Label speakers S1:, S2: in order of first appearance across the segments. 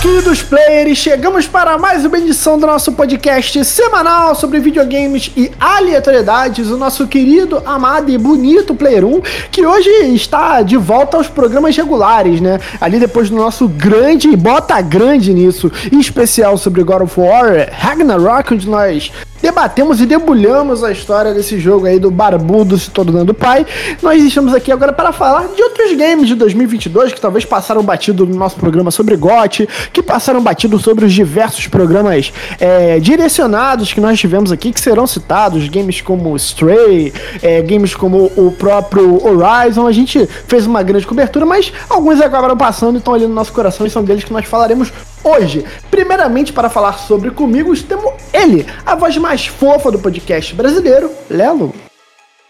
S1: queridos players, chegamos para mais uma edição do nosso podcast semanal sobre videogames e aleatoriedades, o nosso querido, amado e bonito Player 1, que hoje está de volta aos programas regulares, né? Ali depois do nosso grande, bota grande nisso, especial sobre God of War Ragnarok, onde nós debatemos e debulhamos a história desse jogo aí do barbudo se tornando pai. Nós estamos aqui agora para falar de outros games de 2022 que talvez passaram batido no nosso programa sobre GOT, que passaram batido sobre os diversos programas é, direcionados que nós tivemos aqui, que serão citados, games como Stray, é, games como o próprio Horizon. A gente fez uma grande cobertura, mas alguns acabaram passando e estão ali no nosso coração e são deles que nós falaremos hoje. Primeiramente, para falar sobre comigo, temos ele, a voz mais fofa do podcast brasileiro, Lelo.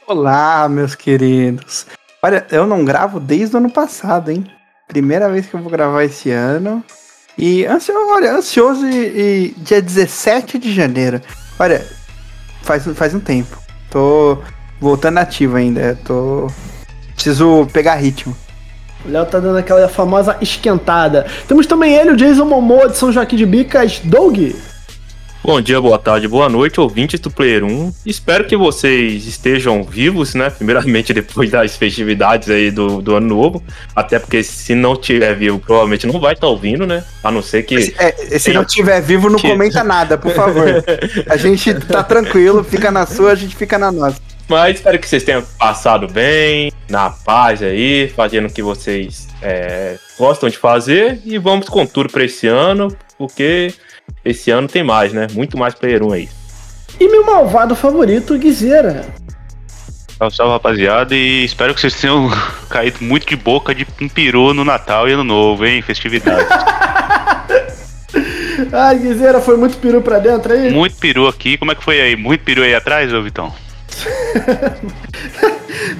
S2: Olá, meus queridos. Olha, eu não gravo desde o ano passado, hein? Primeira vez que eu vou gravar esse ano. E ansioso, olha, ansioso e, e dia 17 de janeiro. Olha, faz, faz um tempo. Tô voltando ativo ainda. Tô. Preciso pegar ritmo.
S1: O Léo tá dando aquela famosa esquentada. Temos também ele, o Jason Momoa de São Joaquim de Bicas, Doug.
S3: Bom dia, boa tarde, boa noite, ouvintes do Player 1. Espero que vocês estejam vivos, né? Primeiramente, depois das festividades aí do, do ano novo. Até porque se não tiver vivo, provavelmente não vai estar tá ouvindo, né? A não ser que.
S2: Se, é, se não tiver vivo, não que... comenta nada, por favor. A gente tá tranquilo, fica na sua, a gente fica na nossa.
S3: Mas espero que vocês tenham passado bem, na paz aí, fazendo o que vocês é, gostam de fazer. E vamos com tudo para esse ano, porque esse ano tem mais, né? Muito mais Player 1 aí.
S1: E meu malvado favorito, Guizeira.
S4: Salve, salve, rapaziada, e espero que vocês tenham caído muito de boca de um peru no Natal e Ano Novo, hein? Festividade.
S1: Ai, Guizeira, foi muito peru pra dentro aí?
S4: Muito peru aqui. Como é que foi aí? Muito peru aí atrás, ô Vitão?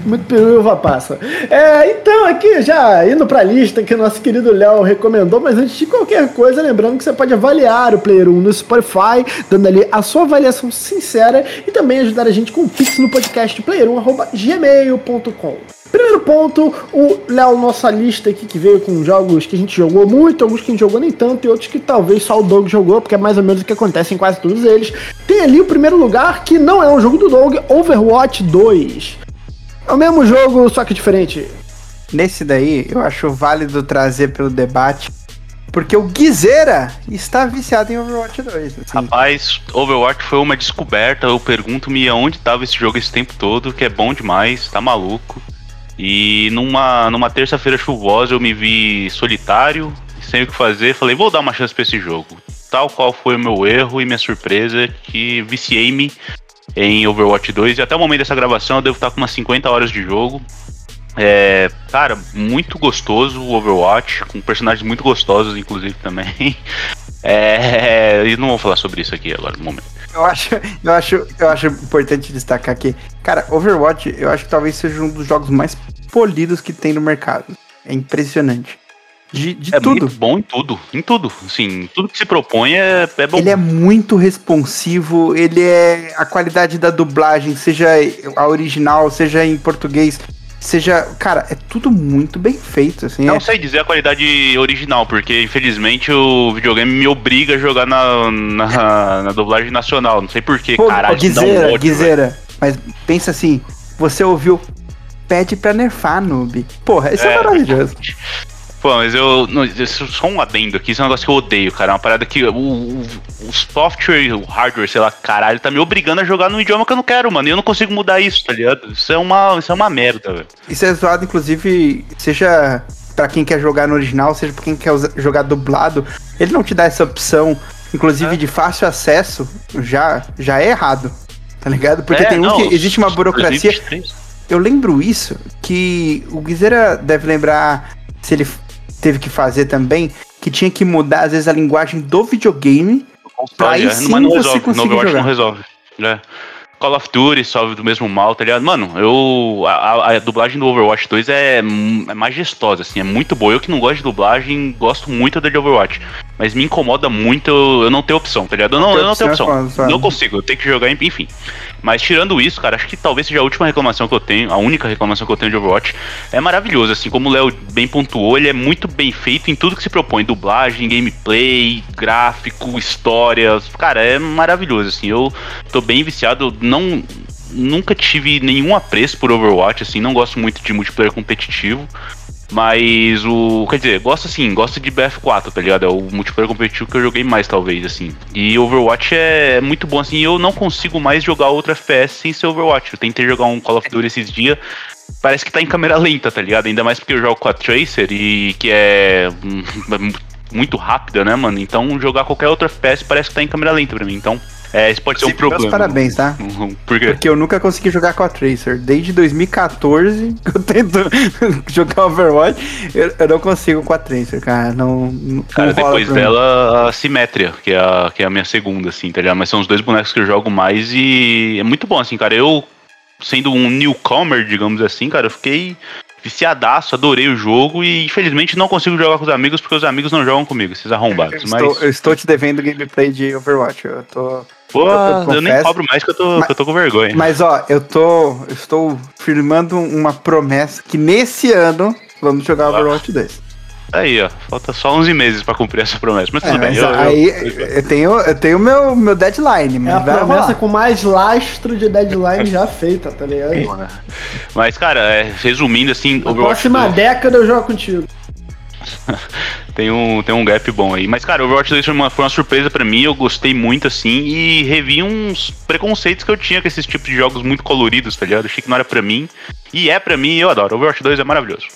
S1: Muito peru e uva passa. É, então, aqui já indo pra lista que o nosso querido Léo recomendou, mas antes de qualquer coisa, lembrando que você pode avaliar o Player 1 no Spotify, dando ali a sua avaliação sincera e também ajudar a gente com o Pix no podcast player1.gmail.com. Primeiro ponto, o Léo, nossa lista aqui que veio com jogos que a gente jogou muito, alguns que a gente jogou nem tanto e outros que talvez só o Doug jogou, porque é mais ou menos o que acontece em quase todos eles. Tem ali o primeiro lugar, que não é um jogo do Doug, Overwatch 2. É o mesmo jogo, só que diferente.
S2: Nesse daí, eu acho válido trazer pelo debate porque o Guizeira está viciado em Overwatch 2. Assim.
S4: Rapaz, Overwatch foi uma descoberta. Eu pergunto-me aonde estava esse jogo esse tempo todo, que é bom demais, tá maluco. E numa, numa terça-feira chuvosa eu me vi solitário, sem o que fazer, falei, vou dar uma chance para esse jogo. Tal qual foi o meu erro e minha surpresa, que viciei-me em Overwatch 2 e até o momento dessa gravação eu devo estar com umas 50 horas de jogo. É, cara, muito gostoso o Overwatch, com personagens muito gostosos, inclusive também. É, e não vou falar sobre isso aqui agora no momento.
S2: Eu acho, eu acho, eu acho importante destacar que, cara, Overwatch, eu acho que talvez seja um dos jogos mais polidos que tem no mercado. É impressionante. De, de
S4: é
S2: tudo.
S4: muito bom em tudo, em tudo. Assim, tudo que se propõe é, é bom.
S2: Ele é muito responsivo, ele é a qualidade da dublagem, seja a original, seja em português, seja, cara, é tudo muito bem feito, assim.
S4: Não
S2: é...
S4: sei dizer a qualidade original, porque infelizmente o videogame me obriga a jogar na, na, na dublagem nacional. Não sei porquê, caralho.
S2: Guizeira, um Guizeira, mas pensa assim, você ouviu pede pra nerfar, noob. Porra, isso é, é maravilhoso.
S4: Pô, mas eu. Não, só um adendo aqui, isso é um negócio que eu odeio, cara. É uma parada que o, o, o software, o hardware, sei lá, caralho, tá me obrigando a jogar num idioma que eu não quero, mano. E eu não consigo mudar isso, tá ligado? Isso é uma, isso é uma merda, velho.
S2: Isso é zoado, inclusive, seja para quem quer jogar no original, seja pra quem quer jogar dublado, ele não te dá essa opção, inclusive é. de fácil acesso, já, já é errado. Tá ligado? Porque é, tem um não, que existe uma burocracia. Eu lembro isso, que o Guizeira deve lembrar se ele teve que fazer também, que tinha que mudar, às vezes, a linguagem do videogame.
S4: Pra aí sim mas não você resolve, conseguir no jogar. não resolve. Né? Call of Duty sofre do mesmo mal, tá ligado? Mano, eu. A, a, dublagem do Overwatch 2 é, é majestosa, assim, é muito boa. Eu que não gosto de dublagem, gosto muito da de Overwatch. mas me incomoda muito eu, eu não ter opção, tá ligado? Eu não, eu não tenho opção.
S2: é
S4: Não consigo, eu tenho que jogar, enfim. Mas tirando isso, cara, acho que talvez seja a última reclamação que eu tenho, a única reclamação que eu tenho de Overwatch. É maravilhoso, assim, como o Léo bem pontuou, ele é muito bem feito em tudo que se propõe: dublagem, gameplay, gráfico, histórias. Cara, é maravilhoso, assim. Eu tô bem viciado, não. Nunca tive nenhum apreço por Overwatch, assim, não gosto muito de multiplayer competitivo. Mas o. Quer dizer, gosto assim, gosto de BF4, tá ligado? É o multiplayer competitivo que eu joguei mais, talvez, assim. E Overwatch é muito bom, assim. Eu não consigo mais jogar outro FPS sem ser Overwatch. Eu tentei jogar um Call of Duty esses dias. Parece que tá em câmera lenta, tá ligado? Ainda mais porque eu jogo com a Tracer e que é hum, muito rápida, né, mano? Então jogar qualquer outro FPS parece que tá em câmera lenta pra mim. Então, é, isso pode ser um
S2: Meus
S4: problema.
S2: parabéns, tá?
S4: Uhum. Por quê?
S2: Porque eu nunca consegui jogar com a Tracer. Desde 2014 que eu tento jogar Overwatch, eu, eu não consigo com a Tracer, cara. Não, não
S4: Cara, depois
S2: mim.
S4: dela, a Simétria, que é a, que é a minha segunda, assim, tá ligado? Mas são os dois bonecos que eu jogo mais e é muito bom, assim, cara. Eu, sendo um newcomer, digamos assim, cara, eu fiquei viciadaço, adorei o jogo e infelizmente não consigo jogar com os amigos porque os amigos não jogam comigo, esses arrombados.
S2: Eu
S4: Mas,
S2: estou, eu estou te devendo gameplay de Overwatch. Eu tô.
S4: pô,
S2: eu
S4: eu, nem
S2: confesso.
S4: cobro mais que eu tô,
S2: Mas-
S4: que eu tô com vergonha.
S2: Mas ó, eu tô. Eu estou firmando uma promessa que nesse ano vamos jogar Overwatch 2.
S4: Aí, ó, falta só 11 meses pra cumprir essa promessa. Mas
S2: É,
S4: tudo bem,
S2: mas
S4: eu,
S2: aí
S4: eu-
S2: eu, tenho, eu tenho meu, meu deadline,
S1: É
S2: mas
S1: a
S2: vai
S1: promessa
S2: rolar.
S1: com mais lastro de deadline já feita, tá ligado?
S4: Mas, cara, é, resumindo, assim,
S1: Na
S4: Overwatch
S1: próxima
S4: 2
S1: década eu jogo contigo.
S4: tem um, tem um gap bom aí. Mas, cara, Overwatch 2 foi uma, foi uma surpresa pra mim, eu gostei muito, assim, e revi uns preconceitos que eu tinha com esses tipos de jogos muito coloridos, tá ligado? Achei que não era pra mim. E é pra mim, e eu adoro. Overwatch 2 é maravilhoso.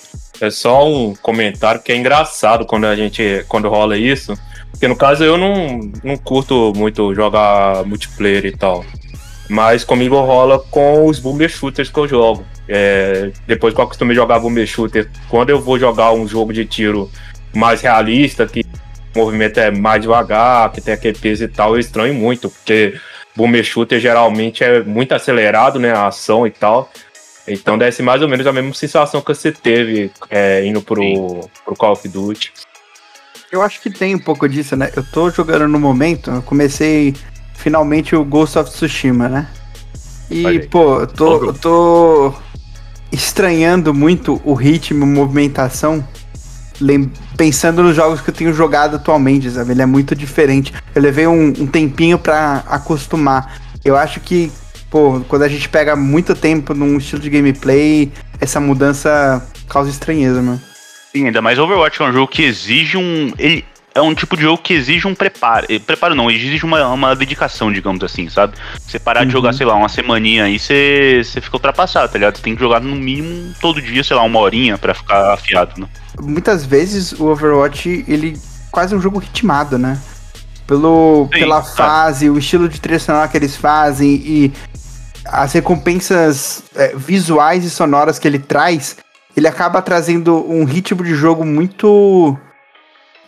S3: É só um comentário que é engraçado quando a gente quando rola isso. Porque no caso eu não, não curto muito jogar multiplayer e tal. Mas comigo rola com os boomer shooters que eu jogo. É, depois que eu acostumei jogar boomer shooter, quando eu vou jogar um jogo de tiro mais realista, que o movimento é mais devagar, que tem aquele peso e tal, eu estranho muito, porque boomer shooter geralmente é muito acelerado, né? A ação e tal. Então deve ser mais ou menos a mesma sensação que você teve é, indo pro,
S4: Sim.
S3: pro Call of Duty.
S2: Eu acho que tem um pouco disso, né? Eu tô jogando no momento, eu comecei finalmente o Ghost of Tsushima, né? E, pô, eu tô, eu tô estranhando muito o ritmo, a movimentação, pensando nos jogos que eu tenho jogado atualmente, sabe? Ele é muito diferente. Eu levei um, um tempinho pra acostumar. Eu acho que, pô, quando a gente pega muito tempo num estilo de gameplay, essa mudança causa estranheza, mano.
S4: Sim, ainda mais Overwatch é um jogo que exige um. Ele é um tipo de jogo que exige um preparo. eh, Preparo não, exige uma, uma dedicação, digamos assim, sabe? Você parar de
S2: Uhum.
S4: jogar, sei lá, uma semaninha aí, você, você fica ultrapassado, tá ligado? Você tem que jogar no mínimo todo dia, sei lá, uma horinha pra ficar afiado, né?
S2: muitas vezes o Overwatch, ele quase é um jogo ritmado, né? Pelo,
S4: Sim,
S2: pela
S4: claro.
S2: fase, o estilo de trilha sonora que eles fazem e as recompensas é, visuais e sonoras que ele traz, ele acaba trazendo um ritmo de jogo muito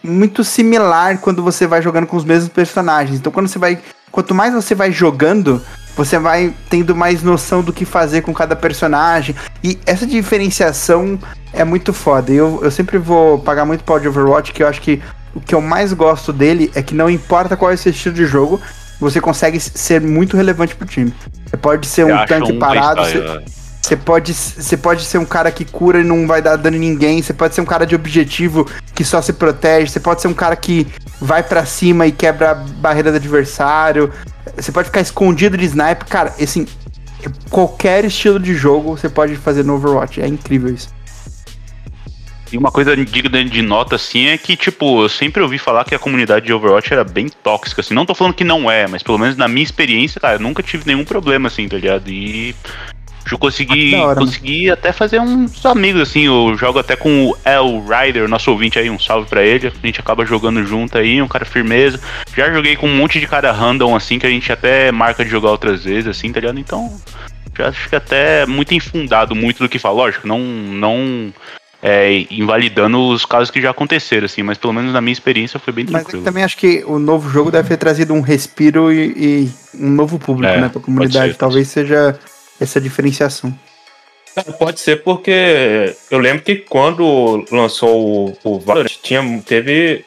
S2: muito similar quando você vai jogando com os mesmos personagens. Então quando você vai, quanto mais você vai jogando, você vai tendo mais noção do que fazer com cada personagem. E essa diferenciação é muito foda. Eu, eu sempre vou pagar muito pau de Overwatch, que eu acho que o que eu mais gosto dele é que não importa qual é o seu estilo de jogo, você consegue ser muito relevante pro time. Você pode ser
S4: Você
S2: um tanque parado, você,
S4: playstyle, é.
S2: você pode, você pode ser um cara que cura e não vai dar dano em ninguém. Você pode ser um cara de objetivo que só se protege. Você pode ser um cara que vai pra cima e quebra a barreira do adversário. Você pode ficar escondido de sniper. Cara, assim, qualquer estilo de jogo você pode fazer no Overwatch. É incrível isso.
S4: E uma coisa digna de nota, assim, é que, tipo, eu sempre ouvi falar que a comunidade de Overwatch era bem tóxica, assim. Não tô falando que não é, mas pelo menos na minha experiência, cara, eu nunca tive nenhum problema, assim, tá ligado? E eu consegui,
S2: Ah, hora,
S4: consegui até fazer uns amigos, assim. Eu jogo até com o El Rider, nosso ouvinte aí, um salve pra ele. A gente acaba jogando junto aí, um cara firmeza. Já joguei com um monte de cara random, assim, que a gente até marca de jogar outras vezes, assim, tá ligado? Então, já acho que até muito infundado muito do que fala. Lógico, não. não é, invalidando os casos que já aconteceram, assim, mas pelo menos na minha experiência foi bem
S2: Mas é
S4: tranquilo.
S2: que também acho que o novo jogo deve ter trazido um respiro e, e um novo público,
S4: É,
S2: né? Pra comunidade.
S4: ser.
S2: Talvez seja essa diferenciação.
S3: É, Pode ser porque eu lembro que quando lançou o, o Valorant, tinha, teve.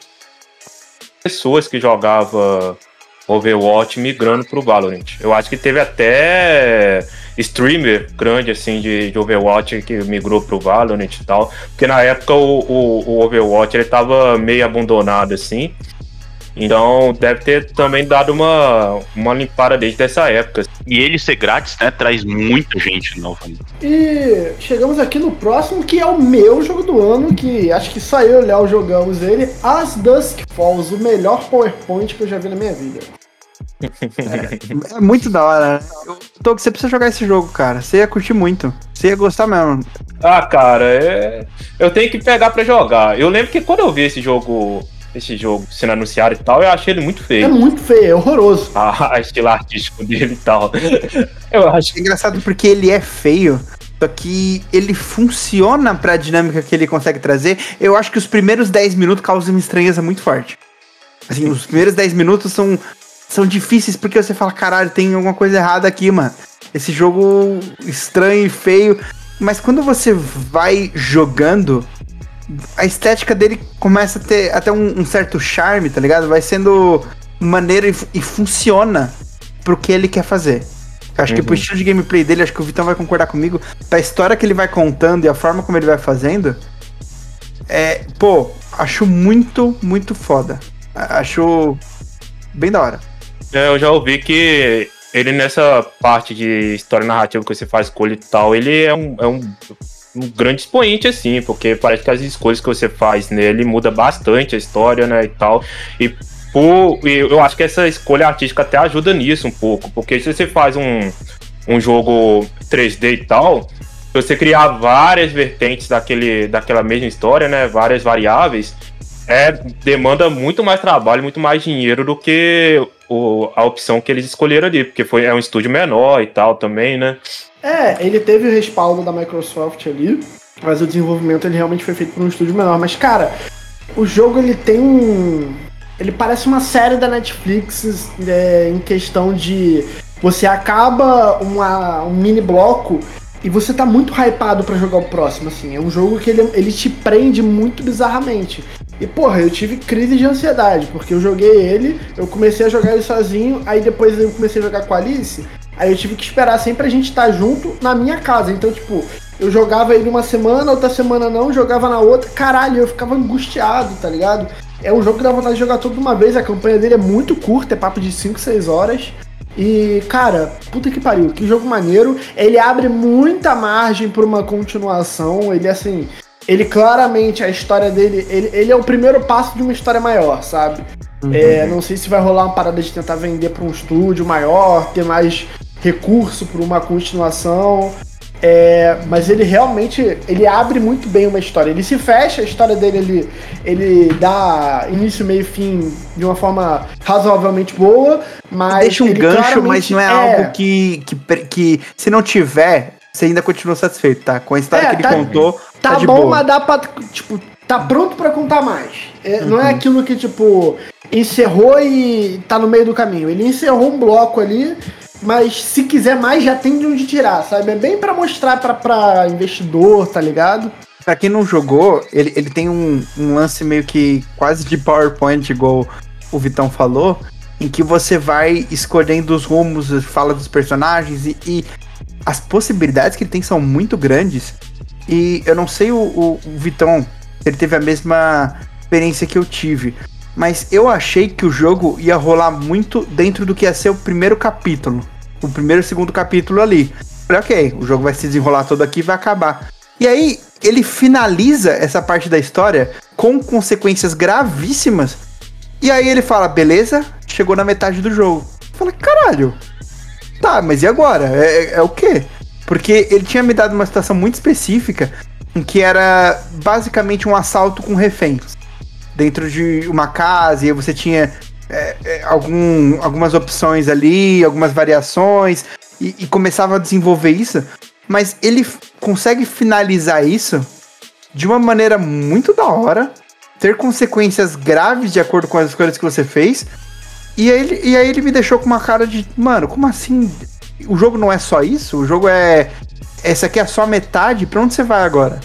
S3: pessoas que jogavam Overwatch migrando pro Valorant. Eu acho que teve até streamer grande assim de, de Overwatch que migrou pro Valorant e tal. Porque na época o, o, o Overwatch ele tava meio abandonado assim. Então deve ter também dado uma, uma limpada desde essa época.
S4: E ele ser grátis, né, traz muita gente nova.
S1: E chegamos aqui no próximo, que é o meu jogo do ano, que acho que e o Léo jogamos ele, As Dusk Falls, o melhor PowerPoint que eu já vi na minha vida.
S2: É, é muito da hora. Né? Tô, você precisa jogar esse jogo, cara. Você ia curtir muito. Você ia gostar mesmo.
S3: Ah, cara, é... eu tenho que pegar pra jogar. Eu lembro que quando eu vi esse jogo esse jogo sendo anunciado e tal, eu achei ele muito feio.
S1: É muito feio, é horroroso.
S3: Ah, estilo artístico dele e tal. Eu acho.
S2: É engraçado porque ele é feio. Só que ele funciona pra dinâmica que ele consegue trazer. Eu acho que os primeiros 10 minutos causam uma estranheza muito forte. Assim, os primeiros 10 minutos são, são difíceis porque você fala, caralho, tem alguma coisa errada aqui, mano. Esse jogo estranho e feio. Mas quando você vai jogando, a estética dele começa a ter até um, um certo charme, tá ligado? Vai sendo maneiro e, e, funciona pro que ele quer fazer. Acho uhum. que pro uhum. estilo de gameplay dele, acho que o Vitão vai concordar comigo, pra história que ele vai contando e a forma como ele vai fazendo, é, pô, acho muito, muito foda. Acho bem da hora.
S3: É, eu já ouvi que ele nessa parte de história narrativa que você faz escolha e tal, ele é um, é um um grande expoente, assim, porque parece que as escolhas que você faz nele muda bastante a história, né, e tal. E por, eu acho que essa escolha artística até ajuda nisso um pouco, porque se você faz um, um jogo 3D e tal, você criar várias vertentes daquele, daquela mesma história, né, várias variáveis, é, demanda muito mais trabalho, muito mais dinheiro do que o, a opção que eles escolheram ali, porque foi, é um estúdio menor e tal também, né?
S1: É, ele teve o respaldo da Microsoft ali, mas o desenvolvimento ele realmente foi feito por um estúdio menor. Mas, cara, o jogo ele tem um. Ele parece uma série da Netflix é, em questão de. Você acaba uma, um mini bloco e você tá muito hypado para jogar o próximo, assim. É um jogo que ele, ele te prende muito bizarramente. E, porra, eu tive crise de ansiedade, porque eu joguei ele, eu comecei a jogar ele sozinho, aí depois eu comecei a jogar com a Alice, Aí eu tive que esperar sempre a gente estar tá junto na minha casa. Então, tipo, eu jogava ele uma semana, outra semana não, jogava na outra. Caralho, eu ficava angustiado, tá ligado? É um jogo que dá vontade de jogar tudo de uma vez. A campanha dele é muito curta, é papo de 5, 6 horas. E, cara, puta que pariu, que jogo maneiro. Ele abre muita margem para uma continuação. Ele, assim, ele claramente, a história dele, ele, ele é o primeiro passo de uma história maior, sabe? Uhum. É, não sei se vai rolar uma parada de tentar vender para um estúdio maior, ter mais recurso para uma continuação. É, mas ele realmente ele abre muito bem uma história. Ele se fecha, a história dele ele, ele dá início, meio e fim de uma forma razoavelmente boa, mas.
S2: Deixa um gancho, mas não é, é, algo que, que, que, se não tiver, você ainda continua satisfeito, tá? Com a história é, que ele tá, contou.
S1: Tá, tá bom, boa. mas dá pra. Tipo, tá pronto para contar mais. É, uhum. Não é uhum. aquilo que, tipo, encerrou e tá no meio do caminho. Ele encerrou um bloco ali mas se quiser mais, já tem de onde tirar, sabe? É bem para mostrar pra, investidor, tá ligado?
S2: Pra quem não jogou, ele, ele tem um, um lance meio que quase de PowerPoint, igual o Vitão falou, em que você vai escolhendo os rumos, fala dos personagens e, e as possibilidades que ele tem são muito grandes. E eu não sei o, o, o Vitão, ele teve a mesma experiência que eu tive. Mas eu achei que o jogo ia rolar muito dentro do que ia ser o primeiro capítulo. O primeiro e segundo capítulo ali. Falei, ok, o jogo vai se desenrolar todo aqui e vai acabar. E aí, ele finaliza essa parte da história com consequências gravíssimas. E aí ele fala, beleza, chegou na metade do jogo. Fala, caralho. Tá, mas e agora? É, é, é o quê? Porque ele tinha me dado uma situação muito específica em que era basicamente um assalto com reféns dentro de uma casa e você tinha é, é, algum, algumas opções ali, algumas variações e, e, começava a desenvolver isso, mas ele consegue finalizar isso de uma maneira muito da hora, ter consequências graves de acordo com as escolhas que você fez. E aí, ele, e aí ele me deixou com uma cara de, mano, como assim? O jogo não é só isso? O jogo é. Essa aqui é só metade? Pra onde você vai agora?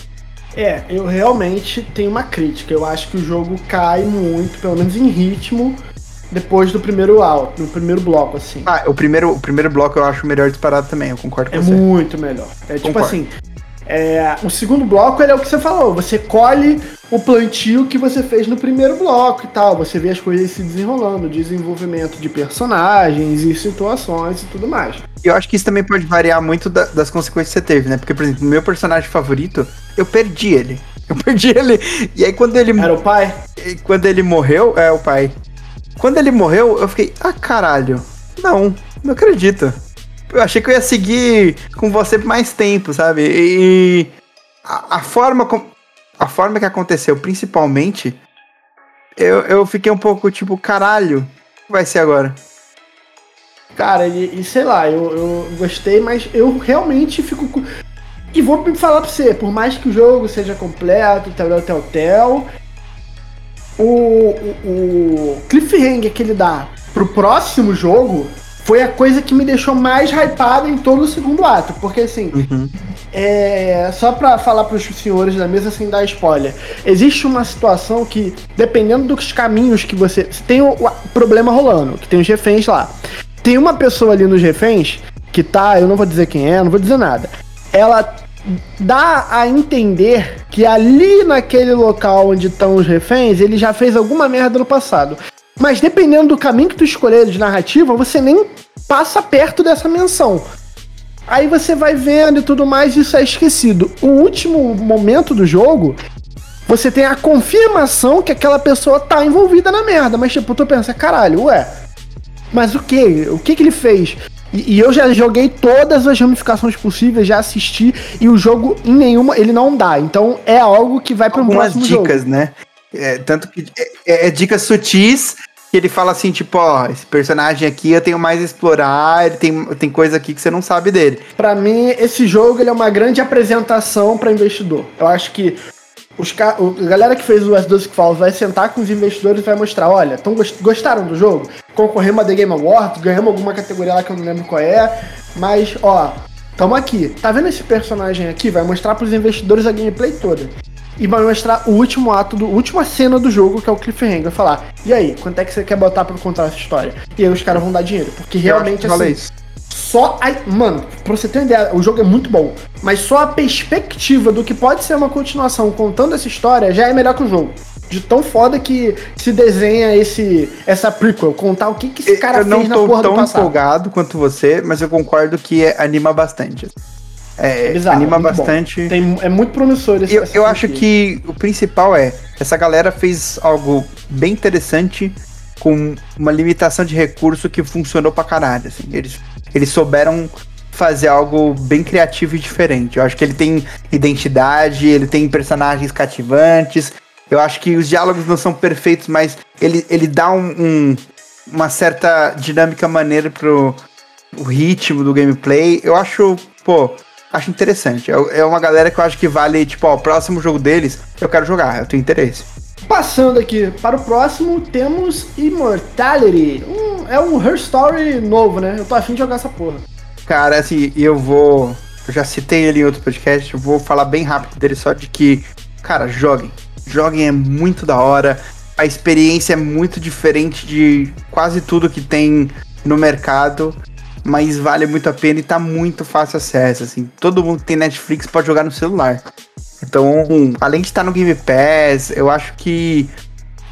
S1: É, eu realmente tenho uma crítica. Eu acho que o jogo cai muito, pelo menos em ritmo, depois do primeiro alto, no primeiro bloco, assim.
S2: Ah, o primeiro, o primeiro bloco eu acho melhor disparado também, eu concordo com
S1: É
S2: você.
S1: muito melhor. É tipo
S2: Concordo.
S1: assim. é, o segundo bloco é o que você falou. Você colhe o plantio que você fez no primeiro bloco e tal. Você vê as coisas se desenrolando, desenvolvimento de personagens e situações e tudo mais.
S2: E eu acho que isso também pode variar muito da- das consequências que você teve, né? Porque, por exemplo, o meu personagem favorito, eu perdi ele. Eu perdi ele. E aí quando ele,
S1: Era o pai?
S2: e quando ele morreu, é o pai. Quando ele morreu, eu fiquei, ah, caralho. Não, não acredito. Eu achei que eu ia seguir com você por mais tempo, sabe? E a, a forma com- a forma que aconteceu, principalmente, eu, eu fiquei um pouco tipo, caralho, o que vai ser agora?
S1: Cara, e, e sei lá, eu, eu gostei, mas eu realmente fico. E vou falar pra você, por mais que o jogo seja completo, tal, tal, tal, o, o, o cliffhanger que ele dá pro próximo jogo foi a coisa que me deixou mais hypado em todo o segundo ato. Porque assim,
S2: Uhum.
S1: é, só pra falar pros senhores da mesa sem dar spoiler, existe uma situação que, dependendo dos caminhos que você. Você tem o, o problema rolando, que tem os reféns lá. Tem uma pessoa ali nos reféns que tá, eu não vou dizer quem é, não vou dizer nada. Ela dá a entender que ali naquele local onde estão os reféns, ele já fez alguma merda no passado. Mas dependendo do caminho que tu escolher de narrativa, você nem passa perto dessa menção. Aí você vai vendo e tudo mais, isso é esquecido. O último momento do jogo, você tem a confirmação que aquela pessoa tá envolvida na merda. Mas tipo, tu pensa, caralho, ué, mas o que? O que que ele fez? E, e eu já joguei todas as ramificações possíveis, já assisti, e o jogo em nenhuma, ele não dá. Então é algo que vai para um próximo
S2: dicas,
S1: jogo.
S2: né? É, tanto que é, é- é dicas sutis que ele fala assim, tipo, ó, esse personagem aqui eu tenho mais a explorar, ele tem, tem coisa aqui que você não sabe dele.
S1: Pra mim, esse jogo ele é uma grande apresentação para investidor. Eu acho que os ca... a galera que fez o S12 Falls vai sentar com os investidores e vai mostrar, olha, tão gost- gostaram do jogo? Concorremos a The Game Awards, ganhamos alguma categoria lá que eu não lembro qual é, mas, ó, tamo aqui. Tá vendo esse personagem aqui? Vai mostrar pros investidores a gameplay toda. E vai mostrar o último ato, do última cena do jogo, que é o cliffhanger. Falar, e aí, quanto é que você quer botar pra contar essa história? E aí os caras vão dar dinheiro, porque realmente,
S2: eu
S1: assim,
S2: isso.
S1: só. Aí, mano, pra você ter uma ideia, o jogo é muito bom. Mas só a perspectiva do que pode ser uma continuação contando essa história já é melhor que o jogo. De tão foda que se desenha esse essa prequel, contar o que, que esse cara
S2: eu não
S1: fez na
S2: tô
S1: porra do
S2: tão
S1: passado.
S2: empolgado quanto você, mas eu concordo que é- anima bastante. É,
S1: Bizarro,
S2: anima bastante.
S1: Tem, é muito promissor esse
S2: Eu, eu acho que o principal é, essa galera fez algo bem interessante com uma limitação de recurso que funcionou pra caralho. Assim. Eles, eles souberam fazer algo bem criativo e diferente. Eu acho que ele tem identidade, ele tem personagens cativantes. Eu acho que os diálogos não são perfeitos, mas ele, ele dá um, um- uma certa dinâmica maneira pro o ritmo do gameplay. Eu acho, pô, acho interessante. É, é uma galera que eu acho que vale, tipo, ó, o próximo jogo deles, eu quero jogar, eu tenho interesse.
S1: Passando aqui para o próximo, temos Immortality. Um- é um Her Story novo, né? Eu tô afim de jogar essa porra.
S2: Cara, assim, eu vou. Eu já citei ele em outro podcast, eu vou falar bem rápido dele só de que, cara, joguem. Joguem é muito da hora. A experiência é muito diferente de quase tudo que tem no mercado, mas vale muito a pena e tá muito fácil acesso, assim. Todo mundo que tem Netflix pode jogar no celular. Então, além de estar no Game Pass, eu acho que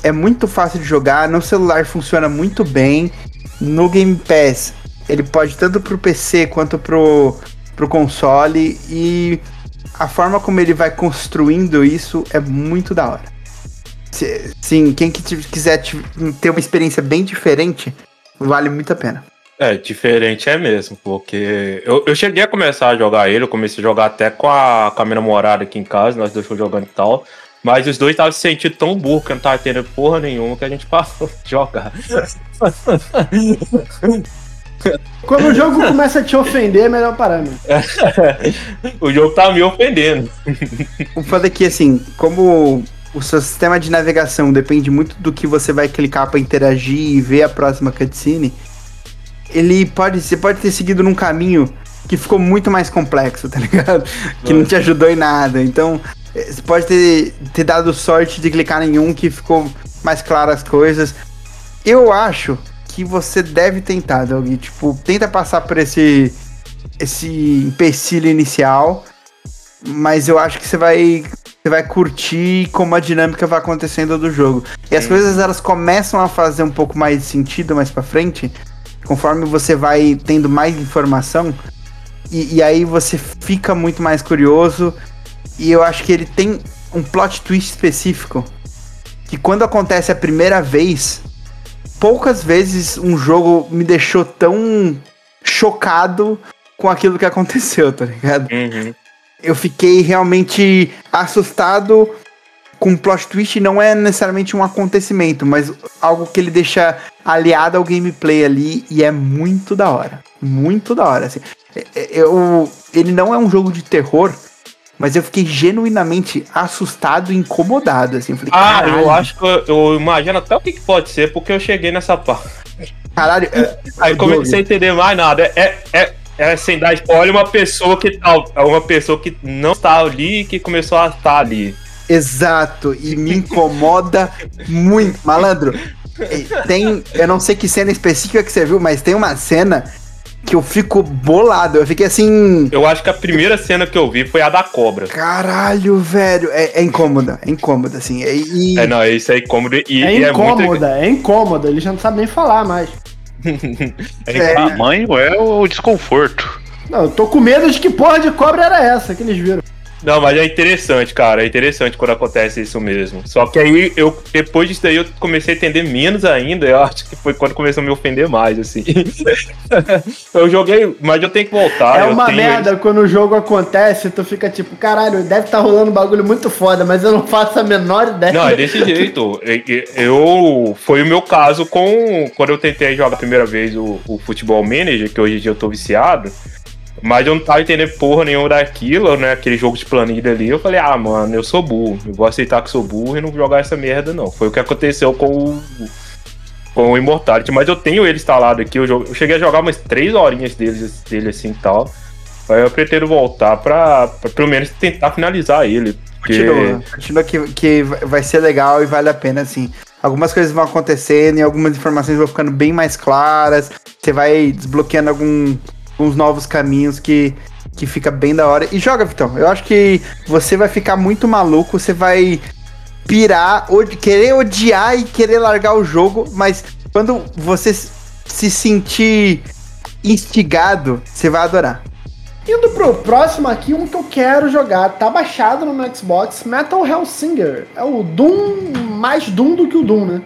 S2: é muito fácil de jogar. No celular funciona muito bem. No Game Pass, ele pode tanto pro PC quanto pro, pro console. E a forma como ele vai construindo isso é muito da hora. Sim, quem que quiser te- ter uma experiência bem diferente, vale muito a pena.
S3: É, diferente é mesmo, porque eu, eu cheguei a começar a jogar ele, eu comecei a jogar até com a, com a minha namorada aqui em casa, nós dois fomos jogando e tal. Mas os dois estavam se sentindo tão burro que não tava entendendo porra nenhuma que a gente passou de jogar.
S1: Quando o jogo começa a te ofender, é melhor parar, meu.
S3: o jogo tá me ofendendo.
S2: O foda é que, assim, como o seu sistema de navegação depende muito do que você vai clicar pra interagir e ver a próxima cutscene, ele pode, você pode ter seguido num caminho que ficou muito mais complexo, tá ligado? Que não te ajudou em nada. Então, eh, você pode ter, ter dado sorte de clicar em um que ficou mais claro as coisas. Eu acho que você deve tentar, Doug. Tipo, tenta passar por esse esse empecilho inicial, mas eu acho que você vai você vai curtir como a dinâmica vai acontecendo do jogo. E as coisas elas começam a fazer um pouco mais de sentido mais para frente, conforme você vai tendo mais informação. E, e, aí você fica muito mais curioso. E eu acho que ele tem um plot twist específico. Que quando acontece a primeira vez, poucas vezes um jogo me deixou tão chocado com aquilo que aconteceu, tá ligado?
S3: Uhum.
S2: Eu fiquei realmente assustado com o plot twist não é necessariamente um acontecimento, mas algo que ele deixa aliado ao gameplay ali e é muito da hora. Muito da hora, assim. É, é, eu, ele não é um jogo de terror, mas eu fiquei genuinamente assustado e incomodado, assim.
S3: Falei, ah, eu acho que eu, eu, imagino até o que, que, pode ser, porque eu cheguei nessa parte.
S2: Caralho,
S3: é, aí comecei a entender mais nada. É, é, é sem dar spoiler, uma pessoa que tá, uma pessoa que não está ali que começou a estar ali.
S2: Exato, e me incomoda muito. Malandro, tem. Eu não sei que cena específica que você viu, mas tem uma cena que eu fico bolado. Eu fiquei assim.
S3: Eu acho que a primeira cena que eu vi foi a da cobra.
S2: Caralho, velho. É, é incômoda, é incômoda, assim. É,
S3: e... é não, isso é incômodo. E,
S1: é incômoda, é, muito... é incômoda. Ele já não sabe nem falar mais.
S4: é, é. tamanho é o desconforto.
S1: Não, eu tô com medo de que porra de cobra era essa que eles viram.
S3: Não, mas é interessante, cara. É interessante quando acontece isso mesmo. Só que aí eu, depois disso daí, eu comecei a entender menos ainda. Eu acho que foi quando começou a me ofender mais, assim. eu joguei, mas eu tenho que voltar.
S1: É uma merda ele... quando o jogo acontece, tu fica tipo, caralho, deve estar tá rolando um bagulho muito foda, mas eu não faço a menor ideia.
S3: Não, é desse jeito. Eu. Foi o meu caso com. Quando eu tentei jogar a primeira vez o, o Futebol Manager, que hoje em dia eu tô viciado. Mas eu não tava entendendo porra nenhuma daquilo, né? Aquele jogo de planilha ali. Eu falei, ah, mano, eu sou burro. Eu vou aceitar que sou burro e não jogar essa merda, não. Foi o que aconteceu com o, com o Immortality. Mas eu tenho ele instalado aqui. Eu, jogo, eu cheguei a jogar umas três horinhas dele, dele assim e tal. Aí eu pretendo voltar pra, pra pelo menos tentar finalizar ele.
S2: Porque... Continua, continua que, que vai ser legal e vale a pena, assim. Algumas coisas vão acontecendo e algumas informações vão ficando bem mais claras. Você vai desbloqueando algum uns novos caminhos que, que fica bem da hora. E joga, Vitão. Eu acho que você vai ficar muito maluco, você vai pirar, od querer odiar e querer largar o jogo, mas quando você se sentir instigado, você vai adorar.
S1: Indo pro próximo aqui, um que eu quero jogar, tá baixado no Xbox, Metal Hellsinger. É o Doom, mais Doom do que o Doom, né?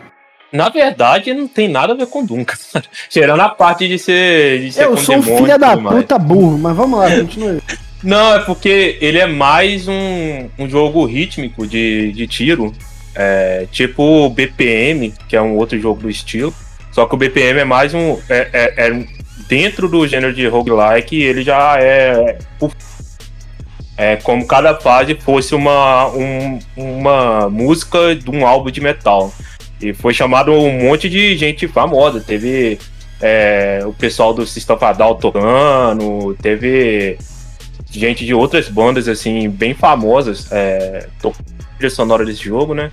S3: Na verdade, não tem nada a ver com Doom, cara. Tirando a parte de ser. De ser
S1: eu sou um filho da puta burro, mas vamos lá, continue.
S3: Não, é porque ele é mais um, um jogo rítmico de, de tiro. É, tipo BPM, que é um outro jogo do estilo. Só que o BPM é mais um. É, é, é dentro do gênero de roguelike, ele já é. É como cada fase fosse uma, um, uma música de um álbum de metal. E foi chamado um monte de gente famosa. Teve é, o pessoal do System of tocando, teve gente de outras bandas, assim, bem famosas, é, trilha sonora desse jogo, né?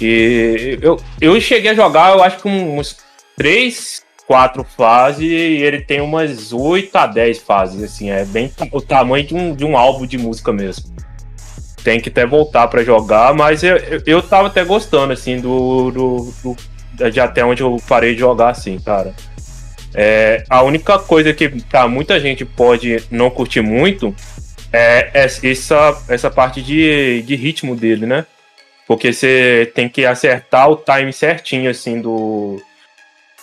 S3: E eu, eu cheguei a jogar, eu acho que uns três, quatro fases, e ele tem umas 8 a 10 fases, assim, é bem o tamanho de um, de um álbum de música mesmo tem que até voltar para jogar, mas eu, eu, tava até gostando, assim, do, do, do, de até onde eu parei de jogar, assim, cara. É, a única coisa que pra muita gente pode não curtir muito é essa, essa parte de, de ritmo dele, né? Porque você tem que acertar o time certinho, assim, do.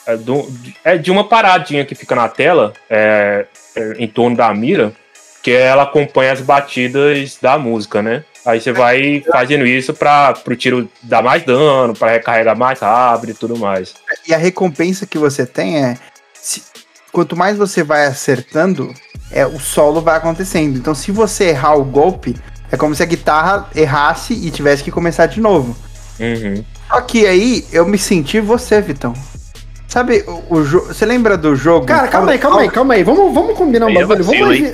S3: É, do, é de uma paradinha que fica na tela, é, é, em torno da mira, que ela acompanha as batidas da música, né? Aí você vai fazendo isso para o tiro dar mais dano, para recarregar mais rápido e tudo mais.
S2: E a recompensa que você tem é. Se, quanto mais você vai acertando, é, o solo vai acontecendo. Então, se você errar o golpe, é como se a guitarra errasse e tivesse que começar de novo.
S3: Uhum.
S2: Só que aí eu me senti você, Vitão. Sabe, o, o Você lembra do jogo?
S1: Cara, calma aí, calma aí, calma aí. Vamos, vamos combinar um bagulho. Vamos, evi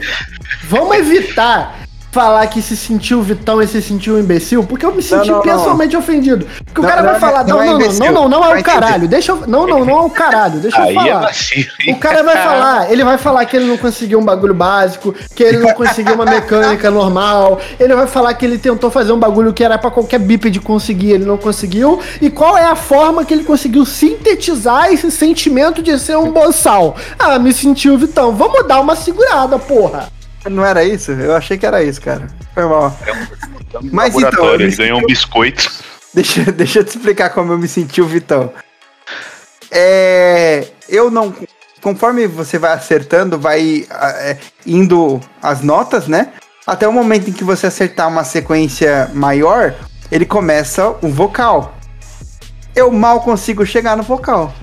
S1: vamos evitar falar que se sentiu Vitão e se sentiu imbecil, porque eu me senti
S2: não, não.
S1: pessoalmente ofendido. Porque o
S2: Não,
S1: cara
S2: não
S1: vai
S2: é-
S1: falar,
S2: não
S1: não,
S2: é
S1: não, não,
S2: imbecil.
S1: não, não, não é o caralho. Deixa eu. Não, não, não é o caralho. Deixa eu
S4: é
S1: falar. O cara vai falar, ele vai falar que ele não conseguiu um bagulho básico, que ele não conseguiu uma mecânica normal, ele vai falar que ele tentou fazer um bagulho que era pra qualquer bípede conseguir, ele não conseguiu, e qual é a forma que ele conseguiu sintetizar esse sentimento de ser um boçal? Ah, me sentiu Vitão, vamos dar uma segurada, porra.
S2: Não era isso? Eu achei que era isso, cara. Foi mal. Mas então, ele
S4: ele ganhou um biscoito.
S2: Deixa, deixa eu te explicar como eu me senti o Vitão. É, eu não. Conforme você vai acertando, vai é, indo as notas, né? Até o momento em que você acertar uma sequência maior, ele começa o vocal. Eu mal consigo chegar no vocal.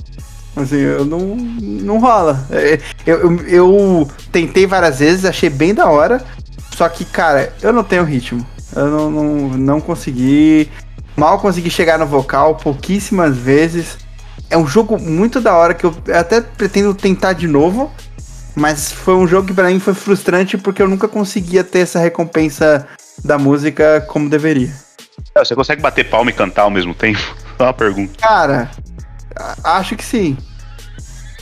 S2: Assim, eu não, não rola. É, Eu, eu, eu tentei várias vezes, achei bem da hora. Só que, cara, eu não tenho ritmo. Eu não, não, não consegui. Mal consegui chegar no vocal, pouquíssimas vezes. É um jogo muito da hora que eu até pretendo tentar de novo. Mas foi um jogo que pra mim foi frustrante porque eu nunca conseguia ter essa recompensa da música como deveria.
S4: É, Você consegue bater palma e cantar ao mesmo tempo? Só uma pergunta.
S2: Cara, acho que sim.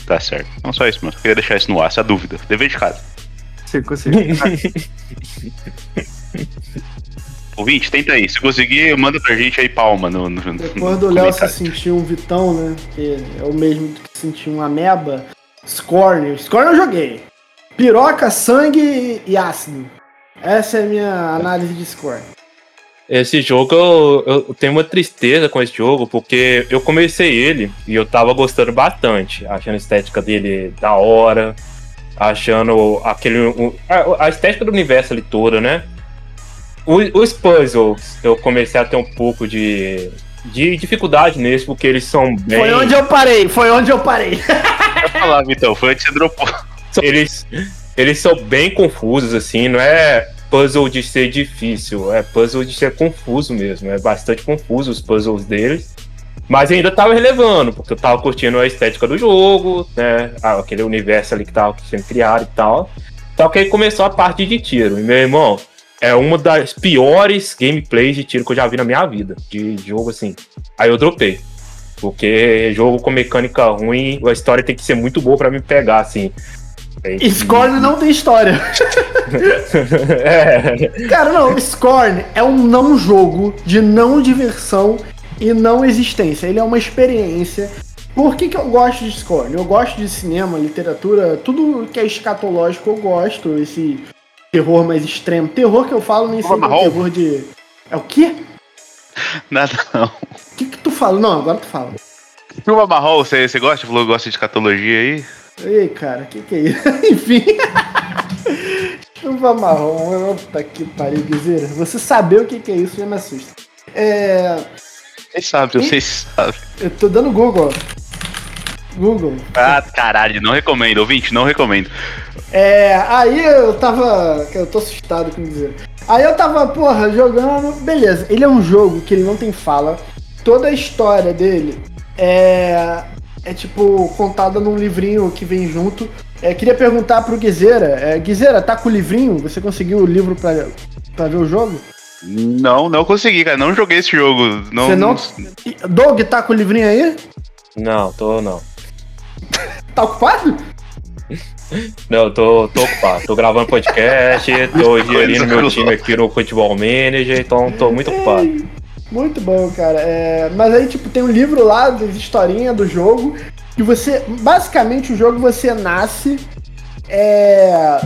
S4: Tá certo. Não só isso, mano. Queria deixar isso no ar, essa dúvida. Dever de casa.
S2: Se eu consigo.
S4: Ouvinte, tenta aí. Se conseguir, manda pra gente aí palma no, no, no
S1: Depois do Léo se sentiu um Vitão, né? Que é o mesmo que sentiu um ameba. Scorn. Scorn eu joguei. Piroca, sangue e ácido. Essa é a minha análise de Scorn.
S3: Esse jogo, eu, eu tenho uma tristeza com esse jogo, porque eu comecei ele e eu tava gostando bastante, achando a estética dele da hora, achando aquele. a, a estética do universo ali toda, né? O- os puzzles, eu comecei a ter um pouco de, de dificuldade neles, porque eles são bem.
S1: Foi onde eu parei, foi onde eu parei.
S4: Vai falar, Vitão. Foi que você dropou.
S3: Eles, eles são bem confusos, assim, não é puzzle de ser difícil, é puzzle de ser confuso mesmo. É bastante confuso os puzzles deles. Mas ainda tava relevando, porque eu tava curtindo a estética do jogo, né? Aquele universo ali que tava sendo criado e tal. Só que aí começou a parte de tiro. E meu irmão, é uma das piores gameplays de tiro que eu já vi na minha vida. De jogo assim. Aí eu dropei. Porque jogo com mecânica ruim, a história tem que ser muito boa pra me pegar, assim.
S1: Scorn não tem história.
S3: é.
S1: Cara, não, Scorn é um não jogo de não diversão e não existência. Ele é uma experiência. Por que, que eu gosto de Scorn? Eu gosto de cinema, literatura, tudo que é escatológico eu gosto. Esse terror mais extremo. Terror que eu falo nem sempre é terror de. É o quê?
S4: Nada não.
S1: O que, que tu fala? Não, agora tu fala.
S4: Chuva marrom, você, você gosta? Falou que gosta de catologia aí?
S1: Ei, cara, o que, que é isso? Enfim. Chuva marrom, puta que pariu, Guizeira. Você saber o que, que é isso já me assusta. É.
S4: Vocês sabem, vocês sabem.
S1: Eu tô dando Google. Google.
S4: Ah, caralho, não recomendo. Ouvinte, não recomendo.
S1: É, aí eu tava. Eu tô assustado com dizer. Aí eu tava, porra, jogando. Beleza, ele é um jogo que ele não tem fala. Toda a história dele é. É tipo contada num livrinho que vem junto. É, queria perguntar pro Guizeira. É, Guizeira, tá com o livrinho? Você conseguiu o livro pra, pra ver o jogo?
S4: Não, não consegui, cara. Não joguei esse jogo. Não,
S1: Você não. Doug, tá com o livrinho aí?
S3: Não, tô não.
S1: Tá ocupado?
S3: Não, tô, tô ocupado. Tô gravando podcast, tô gerindo meu time aqui no Futebol Manager, então tô muito ocupado.
S1: Muito bom, cara. É, mas aí, tipo, tem um livro lá das historinhas do jogo. E você. Basicamente, o jogo você nasce. É.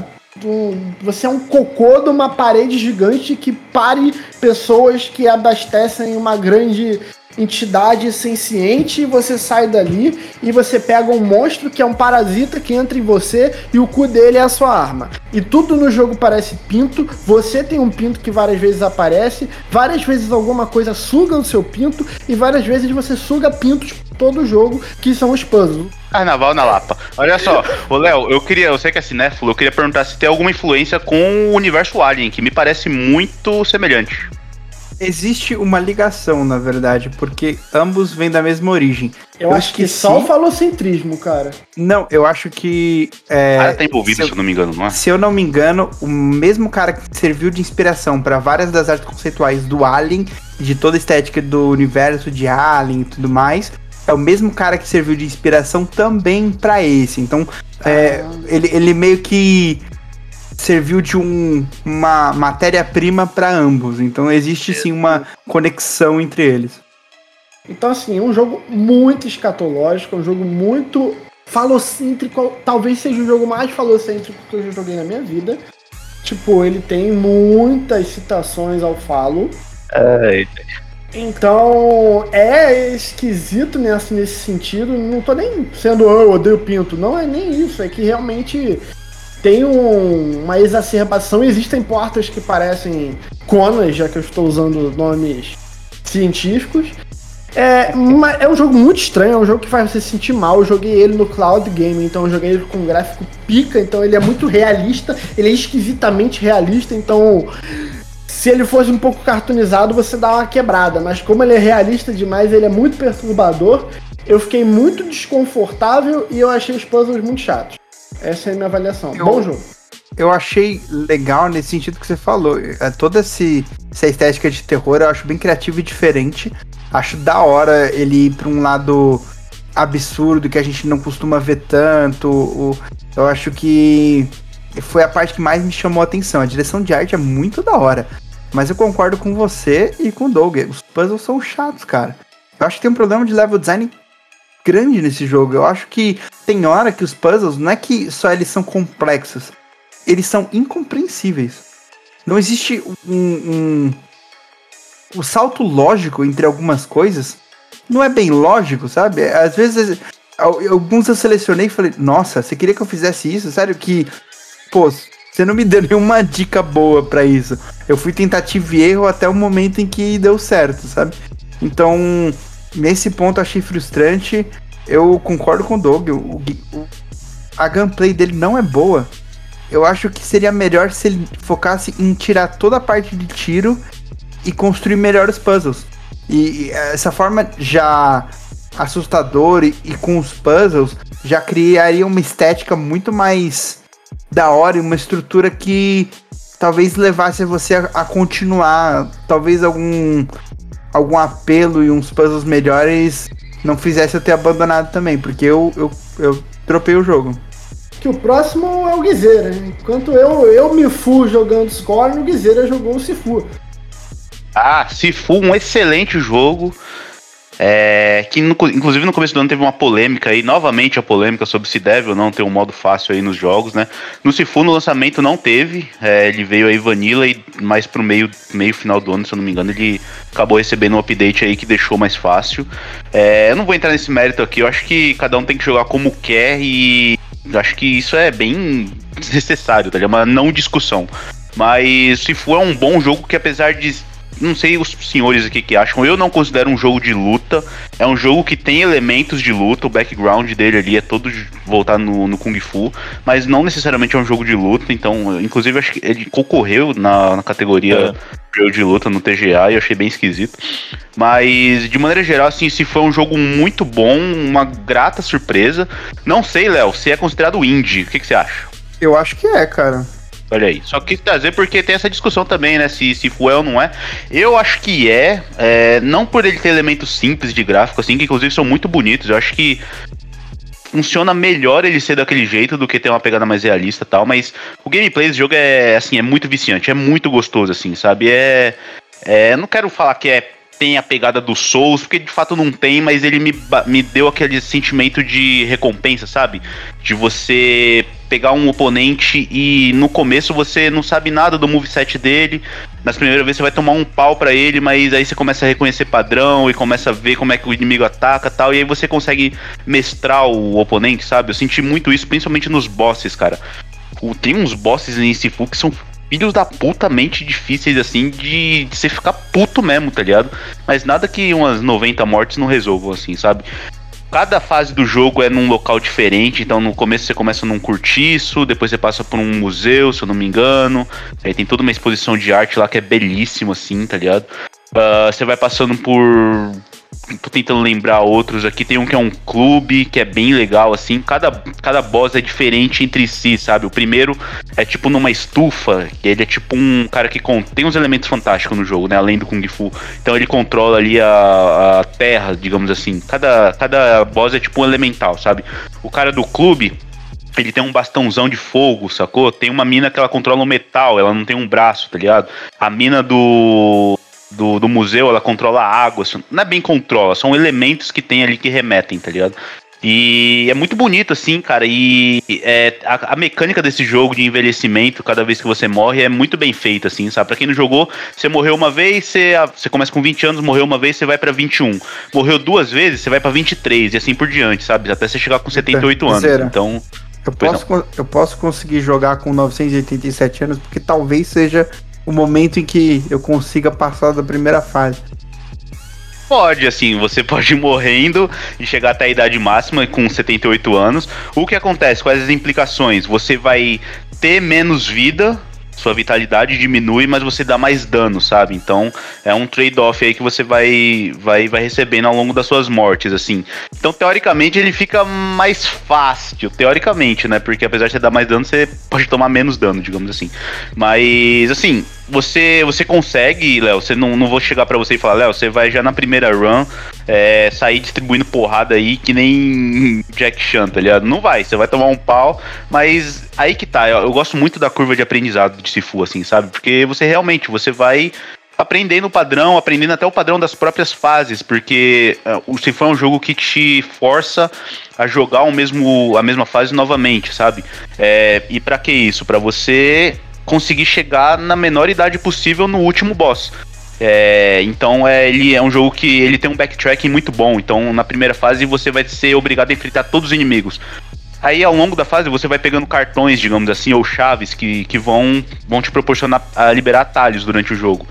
S1: um- você é um cocô de uma parede gigante que pare pessoas que abastecem uma grande entidade senciente e você sai dali e você pega um monstro que é um parasita que entra em você e o cu dele é a sua arma. E tudo no jogo parece pinto, você tem um pinto que várias vezes aparece, várias vezes alguma coisa suga o seu pinto e várias vezes você suga pintos todo o jogo, que são os puzzles.
S4: Carnaval na Lapa. Olha só, ô Léo, eu queria, eu sei que é cinéfilo, eu queria perguntar se tem alguma influência com o universo Alien, que me parece muito semelhante.
S2: Existe uma ligação, na verdade, porque ambos vêm da mesma origem.
S1: Eu, eu acho que só o falocentrismo, cara.
S2: Não, eu acho que.
S4: É, ah, tá envolvido, se, se eu não me engano, não é?
S2: Se eu não me engano, o mesmo cara que serviu de inspiração para várias das artes conceituais do Alien, de toda a estética do universo de Alien e tudo mais, é o mesmo cara que serviu de inspiração também para esse. Então, é, ele, ele meio que serviu de um, uma matéria-prima para ambos. Então existe sim uma conexão entre eles.
S1: Então, assim, é um jogo muito escatológico, é um jogo muito falocêntrico. Talvez seja o jogo mais falocêntrico que eu já joguei na minha vida. Tipo, ele tem muitas citações ao falo. É, então, é esquisito nesse, nesse sentido. Não tô nem sendo oh, eu odeio pinto. Não é nem isso. É que realmente tem um, uma exacerbação. Existem portas que parecem conas, já que eu estou usando nomes científicos. É, uma, é um jogo muito estranho, é um jogo que faz você se sentir mal. Eu joguei ele no Cloud Game, então eu joguei ele com gráfico pica, então ele é muito realista, ele é esquisitamente realista, então se ele fosse um pouco cartoonizado, você dá uma quebrada, mas como ele é realista demais, ele é muito perturbador. Eu fiquei muito desconfortável e eu achei os puzzles muito chatos. Essa é a minha avaliação. Eu, Bom jogo.
S2: Eu achei legal nesse sentido que você falou. É, toda esse, essa estética de terror eu acho bem criativa e diferente. Acho da hora ele ir pra um lado absurdo que a gente não costuma ver tanto. Eu acho que foi a parte que mais me chamou a atenção. A direção de arte é muito da hora. Mas eu concordo com você e com o Doug. Os puzzles são chatos, cara. Eu acho que tem um problema de level design grande nesse jogo. Eu acho que tem hora que os puzzles não é que só eles são complexos, eles são incompreensíveis. Não existe um, um salto lógico entre algumas coisas. Não é bem lógico, sabe? Às vezes alguns eu selecionei e falei, nossa, você queria que eu fizesse isso? Sério que, pô, você não me deu nenhuma dica boa para isso. Eu fui tentativa e erro até o momento em que deu certo, sabe? Então, nesse ponto achei frustrante. Eu concordo com o Doug. O, o, a gameplay dele não é boa. Eu acho que seria melhor se ele focasse em tirar toda a parte de tiro e construir melhores puzzles. E, e essa forma já assustadora e, e, com os puzzles já criaria uma estética muito mais da hora e uma estrutura que talvez levasse você a, a continuar. Talvez algum algum apelo e uns puzzles melhores não fizesse eu ter abandonado também, porque eu, eu, eu tropei o jogo.
S1: Que o próximo é o Guizeira. Enquanto eu, eu me fui jogando Score, o Guizeira jogou o Sifu.
S4: Ah, Sifu, um excelente jogo. É, que inclusive no começo do ano teve uma polêmica aí, novamente a polêmica sobre se deve ou não ter um modo fácil aí nos jogos, né? No Sifu no lançamento não teve, é, ele veio aí vanilla e mais pro meio, meio final do ano, se eu não me engano, ele acabou recebendo um update aí que deixou mais fácil. É, eu não vou entrar nesse mérito aqui, eu acho que cada um tem que jogar como quer e acho que isso é bem necessário, tá ligado? Uma não discussão. Mas Sifu é um bom jogo que apesar de não sei os senhores aqui que acham, eu não considero um jogo de luta. É um jogo que tem elementos de luta, o background dele ali é todo voltado no, no Kung Fu, mas não necessariamente é um jogo de luta. Então, inclusive, acho que ele concorreu na, na categoria é. jogo de luta no TGA e eu achei bem esquisito. Mas, de maneira geral, assim, se foi um jogo muito bom, uma grata surpresa. Não sei, Léo, se é considerado indie, o que, que você acha?
S2: Eu acho que é, cara.
S4: Olha aí. Só quis trazer porque tem essa discussão também, né? Se, se ou não é. Eu acho que é, é. Não por ele ter elementos simples de gráfico, assim, que inclusive são muito bonitos. Eu acho que funciona melhor ele ser daquele jeito do que ter uma pegada mais realista e tal, mas o gameplay desse jogo é assim, é muito viciante, é muito gostoso assim, sabe? É, é não quero falar que é tem a pegada do Souls, porque de fato não tem, mas ele me, me deu aquele sentimento de recompensa, sabe? De você pegar um oponente e no começo você não sabe nada do moveset dele. Nas primeiras vezes você vai tomar um pau para ele, mas aí você começa a reconhecer padrão e começa a ver como é que o inimigo ataca tal. E aí você consegue mestrar o oponente, sabe? Eu senti muito isso, principalmente nos bosses, cara. Tem uns bosses em Sifu que são filhos da puta mente difíceis, assim, de, você ficar puto mesmo, tá ligado? Mas nada que umas 90 mortes não resolvam, assim, sabe? Cada fase do jogo é num local diferente, então no começo você começa num cortiço, depois você passa por um museu, se eu não me engano. Aí tem toda uma exposição de arte lá que é belíssimo, assim, tá ligado? Uh, você vai passando por Tô tentando lembrar outros aqui. Tem um que é um clube, que é bem legal, assim. Cada, cada boss é diferente entre si, sabe? O primeiro é tipo numa estufa, que ele é tipo um cara que tem uns elementos fantásticos no jogo, né? Além do Kung Fu. Então ele controla ali a, a terra, digamos assim. Cada, cada boss é tipo um elemental, sabe? O cara do clube, ele tem um bastãozão de fogo, sacou? Tem uma mina que ela controla o metal, ela não tem um braço, tá ligado? A mina do do, do museu, ela controla a água. Não é bem controla, são elementos que tem ali que remetem, tá ligado? E é muito bonito, assim, cara. E é, a, a, mecânica desse jogo de envelhecimento, cada vez que você morre, é muito bem feita, assim, sabe? Pra quem não jogou, você morreu uma vez, você, você começa com 20 anos, morreu uma vez, você vai pra 21. Morreu duas vezes, você vai pra 23 e assim por diante, sabe? Até você chegar com 78 anos. Zera. Então.
S2: Eu posso, eu posso conseguir jogar com 987 anos, porque talvez seja o momento em que eu consiga passar da primeira fase.
S4: Pode, assim, você pode ir morrendo e chegar até a idade máxima com 78 anos. O que acontece? Quais as implicações? Você vai ter menos vida sua vitalidade diminui, mas você dá mais dano, sabe? Então é um trade-off aí que você vai, vai, vai recebendo ao longo das suas mortes, assim. Então, teoricamente, ele fica mais fácil, teoricamente, né? Porque apesar de você dar mais dano, você pode tomar menos dano, digamos assim. Mas, assim, você você consegue, Léo, você não, não vou chegar para você e falar, Léo, você vai já na primeira run é, sair distribuindo porrada aí que nem Jack Chan, tá ligado? Não vai, você vai tomar um pau, mas aí que tá, eu, eu gosto muito da curva de aprendizado de Sifu, assim, sabe? Porque você realmente, você vai aprendendo o padrão, aprendendo até o padrão das próprias fases, porque uh, o Sifu é um jogo que te força a jogar o mesmo, a mesma fase novamente, sabe? É, e para que isso? Para você conseguir chegar na menor idade possível no último boss. É, então é, ele é um jogo que ele tem um backtracking muito bom. Então na primeira fase você vai ser obrigado a enfrentar todos os inimigos. Aí ao longo da fase você vai pegando cartões, digamos assim, ou chaves que, que vão, vão te proporcionar a liberar atalhos durante o jogo.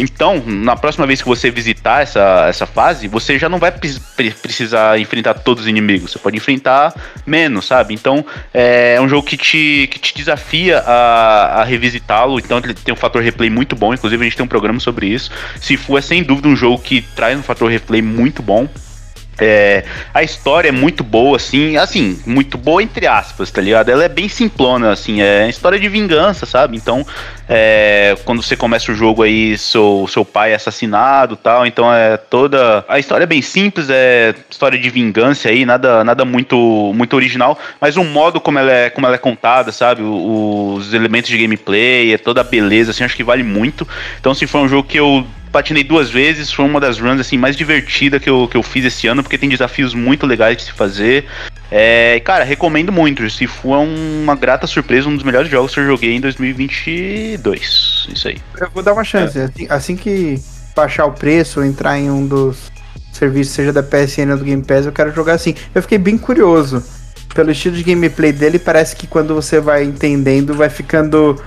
S4: Então, na próxima vez que você visitar essa, essa fase, você já não vai pre precisar enfrentar todos os inimigos. Você pode enfrentar menos, sabe? Então, é um jogo que te, que te desafia a, a revisitá-lo. Então, ele tem um fator replay muito bom. Inclusive, a gente tem um programa sobre isso. Sifu é sem dúvida um jogo que traz um fator replay muito bom. É, a história é muito boa, assim, assim, muito boa entre aspas, tá ligado? Ela é bem simplona, assim, é história de vingança, sabe? Então, é, quando você começa o jogo aí, seu, seu pai é assassinado tal, então é toda. A história é bem simples, é história de vingança aí, nada, nada muito, muito original, mas o modo como ela é, como ela é contada, sabe? Os elementos de gameplay, é toda a beleza, assim, acho que vale muito. Então, se for um jogo que eu patinei duas vezes, foi uma das runs assim mais divertida que eu, que eu fiz esse ano, porque tem desafios muito legais de se fazer. É, cara, recomendo muito. Se for uma grata surpresa, um dos melhores jogos que eu joguei em 2022. Isso aí.
S2: Eu vou dar uma chance. É. Assim, assim que baixar o preço, entrar em um dos serviços, seja da PSN ou do Game Pass, eu quero jogar assim. Eu fiquei bem curioso. Pelo estilo de gameplay dele, parece que quando você vai entendendo, vai ficando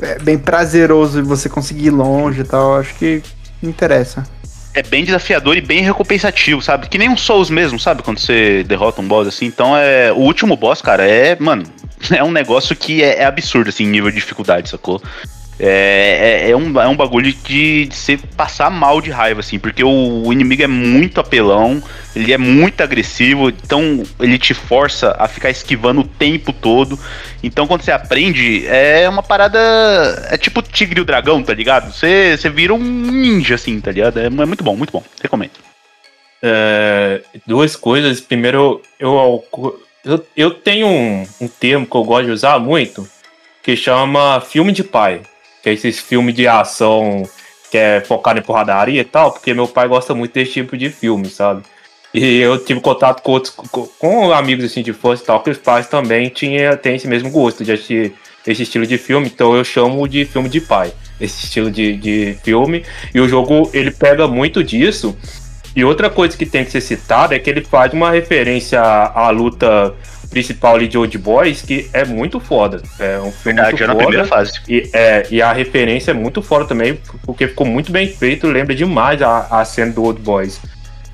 S2: é, bem prazeroso você conseguir ir longe e tal. Acho que interessa.
S4: É bem desafiador e bem recompensativo, sabe? Que nem um Souls mesmo, sabe? Quando você derrota um boss assim. Então é. O último boss, cara, é. Mano, é um negócio que é, é absurdo, assim, nível de dificuldade, sacou? É, é, é, um, é um bagulho de, de você passar mal de raiva, assim, porque o, o, inimigo é muito apelão, ele é muito agressivo, então ele te força a ficar esquivando o tempo todo. Então quando você aprende, é uma parada. É tipo Tigre e o Dragão, tá ligado? Você, você vira um ninja, assim, tá ligado? É, é muito bom, muito bom. Recomendo.
S3: É, duas coisas. Primeiro, eu, eu, eu tenho um, um termo que eu gosto de usar muito, que chama filme de pai que é esses filmes de ação que é focado em porradaria e tal, porque meu pai gosta muito desse tipo de filme, sabe? E eu tive contato com outros, com, amigos assim de fãs e tal, que os pais também tinha, têm esse mesmo gosto de assistir esse estilo de filme, então eu chamo de filme de pai, esse estilo de, de filme. E o jogo ele pega muito disso. E outra coisa que tem que ser citada é que ele faz uma referência à, à luta principal ali de Old Boys, que é muito foda. É um filme Verdade, muito foda. na primeira fase. E, é, e a referência é muito foda também, porque ficou muito bem feito, lembra demais a, a cena do Old Boys.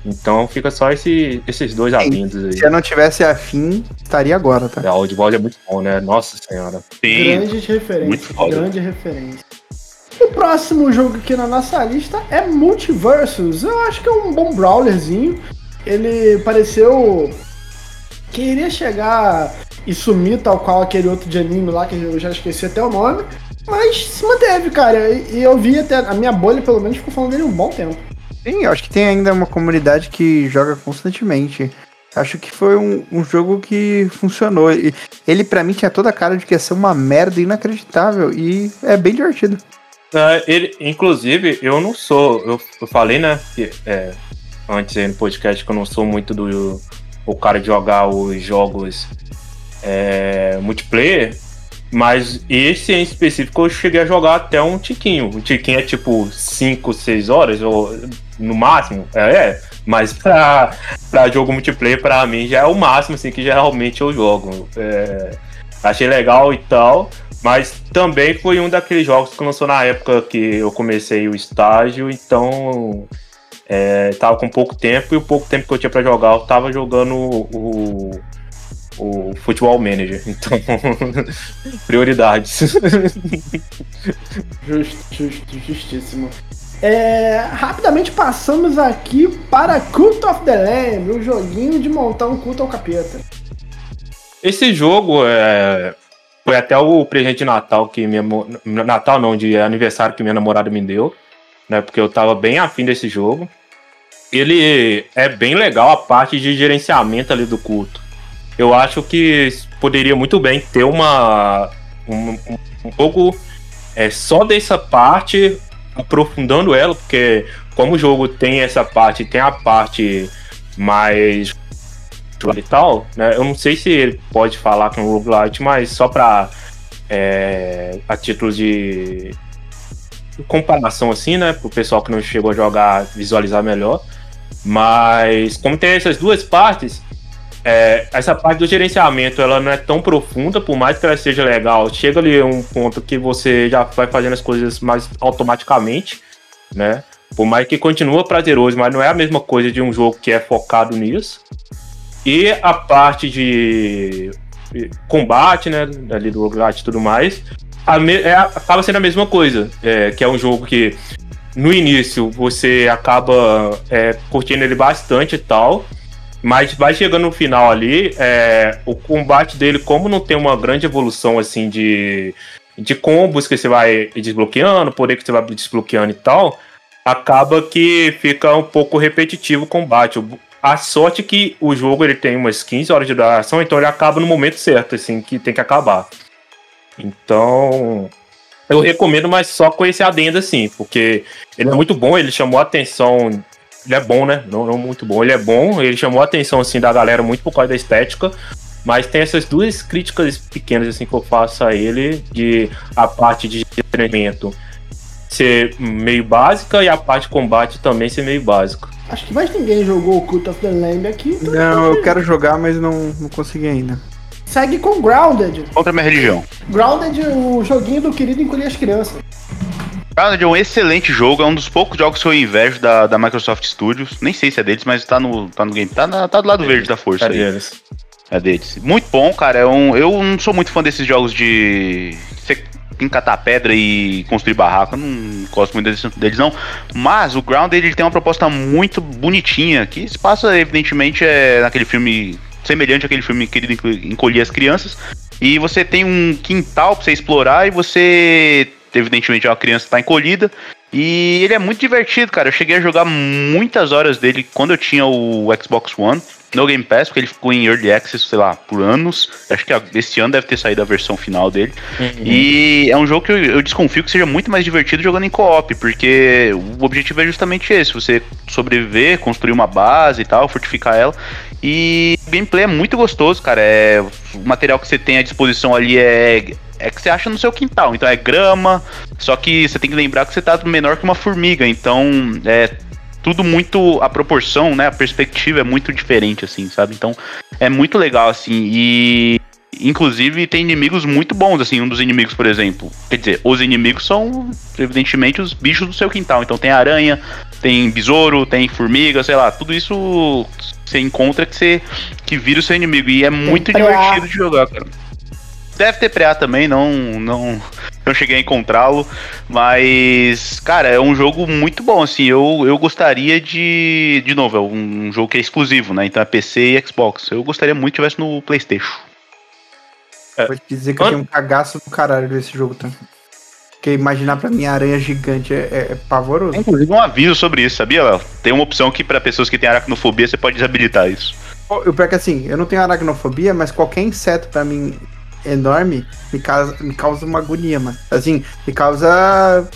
S3: Então fica só esse, esses dois avindos aí.
S2: Se eu não tivesse afim, estaria agora, tá?
S3: É, Old Boys é muito bom, né? Nossa senhora.
S1: Sim. Grande referência. Muito foda. Grande referência. próximo jogo aqui na nossa lista é Multiversus. Eu acho que é um bom brawlerzinho. Ele pareceu que iria chegar e sumir tal qual aquele outro de anime lá, que eu já esqueci até o nome. Mas se manteve, cara. E eu vi até. A minha bolha, pelo menos, ficou falando dele um bom tempo.
S2: Sim, eu acho que tem ainda uma comunidade que joga constantemente. Acho que foi um, um jogo que funcionou. E ele, para mim, tinha toda a cara de que ia ser uma merda inacreditável. E é bem divertido.
S3: É, ele, inclusive, eu não sou. Eu, eu falei, né? Que, é, antes aí no podcast que eu não sou muito do o cara jogar os jogos é, multiplayer. Mas esse em específico eu cheguei a jogar até um tiquinho. Um tiquinho é tipo 5, 6 horas, ou no máximo. É, é. Mas pra, pra jogo multiplayer, pra mim, já é o máximo assim, que geralmente eu jogo. É, achei legal e tal. Mas também foi um daqueles jogos que lançou na época que eu comecei o estágio, então é, tava com pouco tempo e o pouco tempo que eu tinha para jogar, eu tava jogando o, o Futebol Manager. Então, prioridades.
S1: Justo, justo, justíssimo. É, rapidamente passamos aqui para Cult of the Lamb, o um joguinho de montar um culto ao capeta.
S3: Esse jogo é, foi até o presente de Natal que minha Natal não, de aniversário que minha namorada me deu, né? Porque eu tava bem afim desse jogo. Ele é bem legal a parte de gerenciamento ali do culto. Eu acho que poderia muito bem ter uma um, um pouco é, só dessa parte aprofundando ela, porque como o jogo tem essa parte, tem a parte mais e tal, né? Eu não sei se ele pode falar com o roguelite, mas só para é, a título de comparação assim, né, pro pessoal que não chegou a jogar visualizar melhor. Mas como tem essas duas partes, é, essa parte do gerenciamento ela não é tão profunda, por mais que ela seja legal. Chega ali um ponto que você já vai fazendo as coisas mais automaticamente, né? Por mais que continua prazeroso, mas não é a mesma coisa de um jogo que é focado nisso. E a parte de combate, né? Ali do roguelite e tudo mais, é, acaba sendo a mesma coisa. É, que é um jogo que no início você acaba é, curtindo ele bastante e tal. Mas vai chegando no final ali, é, o combate dele, como não tem uma grande evolução assim de, de combos que você vai desbloqueando, poder que você vai desbloqueando e tal, acaba que fica um pouco repetitivo o combate. A sorte é que o jogo ele tem umas 15 horas de duração, então ele acaba no momento certo, assim, que tem que acabar. Então, eu recomendo, mas só com esse adendo, assim, porque ele é muito bom, ele chamou a atenção ele é bom, né? Não, não muito bom. Ele é bom, ele chamou a atenção assim da galera muito por causa da estética. Mas tem essas duas críticas pequenas assim que eu faço a ele, de a parte de treinamento ser meio básica e a parte de combate também ser meio básica.
S1: Acho que mais ninguém jogou o Cult of the Lamb aqui.
S2: Então não, eu quero jogar, mas não, não consegui ainda.
S1: Segue com Grounded.
S4: Contra a minha religião.
S1: Grounded, o joguinho do querido encolher as crianças.
S4: Grounded é um excelente jogo, é um dos poucos jogos que eu invejo da, da Microsoft Studios. Nem sei se é deles, mas tá no, tá no game. Tá, na, tá do lado é verde da força. É aí. deles. É deles. Muito bom, cara. É um, eu não sou muito fã desses jogos de. Você encatar pedra e construir barraco. Eu não gosto muito deles, deles, não. Mas o Grounded ele tem uma proposta muito bonitinha. Que se passa, evidentemente, é naquele filme. Semelhante àquele filme querido encolher as crianças. E você tem um quintal pra você explorar e você evidentemente é uma criança tá encolhida. E ele é muito divertido, cara. Eu cheguei a jogar muitas horas dele quando eu tinha o Xbox One no Game Pass, porque ele ficou em Early Access, sei lá, por anos. Acho que esse ano deve ter saído a versão final dele. Uhum. E é um jogo que eu, eu, desconfio que seja muito mais divertido jogando em co-op, porque o objetivo é justamente esse: você sobreviver, construir uma base e tal, fortificar ela. E o gameplay é muito gostoso, cara. É, o material que você tem à disposição ali é, é que você acha no seu quintal. Então é grama, só que você tem que lembrar que você tá menor que uma formiga. Então é tudo muito. A proporção, né? A perspectiva é muito diferente, assim, sabe? Então é muito legal, assim. E. Inclusive tem inimigos muito bons, assim, um dos inimigos, por exemplo. Quer dizer, os inimigos são, evidentemente, os bichos do seu quintal. Então tem aranha, tem besouro, tem formiga, sei lá, tudo isso você encontra que você que vira o seu inimigo. E é muito divertido de jogar, cara. Deve ter PA também, não, não, não cheguei a encontrá-lo. Mas, cara, é um jogo muito bom, assim. Eu, eu gostaria de. De novo, é um jogo que é exclusivo, né? Então é PC e Xbox. Eu gostaria muito que tivesse no PlayStation.
S2: É. Pode dizer que eu tenho um cagaço do caralho desse jogo também. Porque imaginar pra mim a aranha gigante é, é, é pavoroso.
S4: Inclusive um aviso sobre isso, sabia, Léo? Tem uma opção que para pessoas que têm aracnofobia você pode desabilitar isso.
S2: Eu pior que assim, eu não tenho aracnofobia, mas qualquer inseto pra mim enorme me causa, me causa uma agonia, mano. Assim, me causa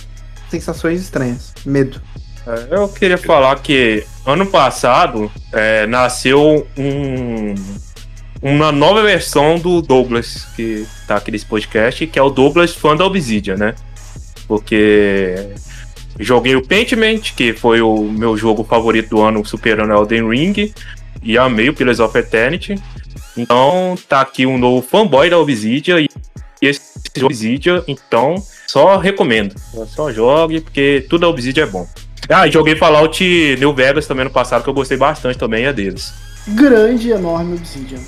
S2: sensações estranhas, medo.
S3: É, eu queria falar que ano passado é, nasceu um, uma nova versão do Douglas, que tá aqui nesse podcast, que é o Douglas fã da Obsidian, né? Porque joguei o Pentiment, que foi o meu jogo favorito do ano, superando Elden Ring, e amei o Pillars of Eternity. Então tá aqui um novo fanboy da Obsidian e esse Obsidian, então só recomendo. Só jogue, porque tudo da Obsidian é bom. Ah, e joguei Fallout New Vegas também no passado, que eu gostei bastante também, é deles.
S1: Grande e enorme Obsidian.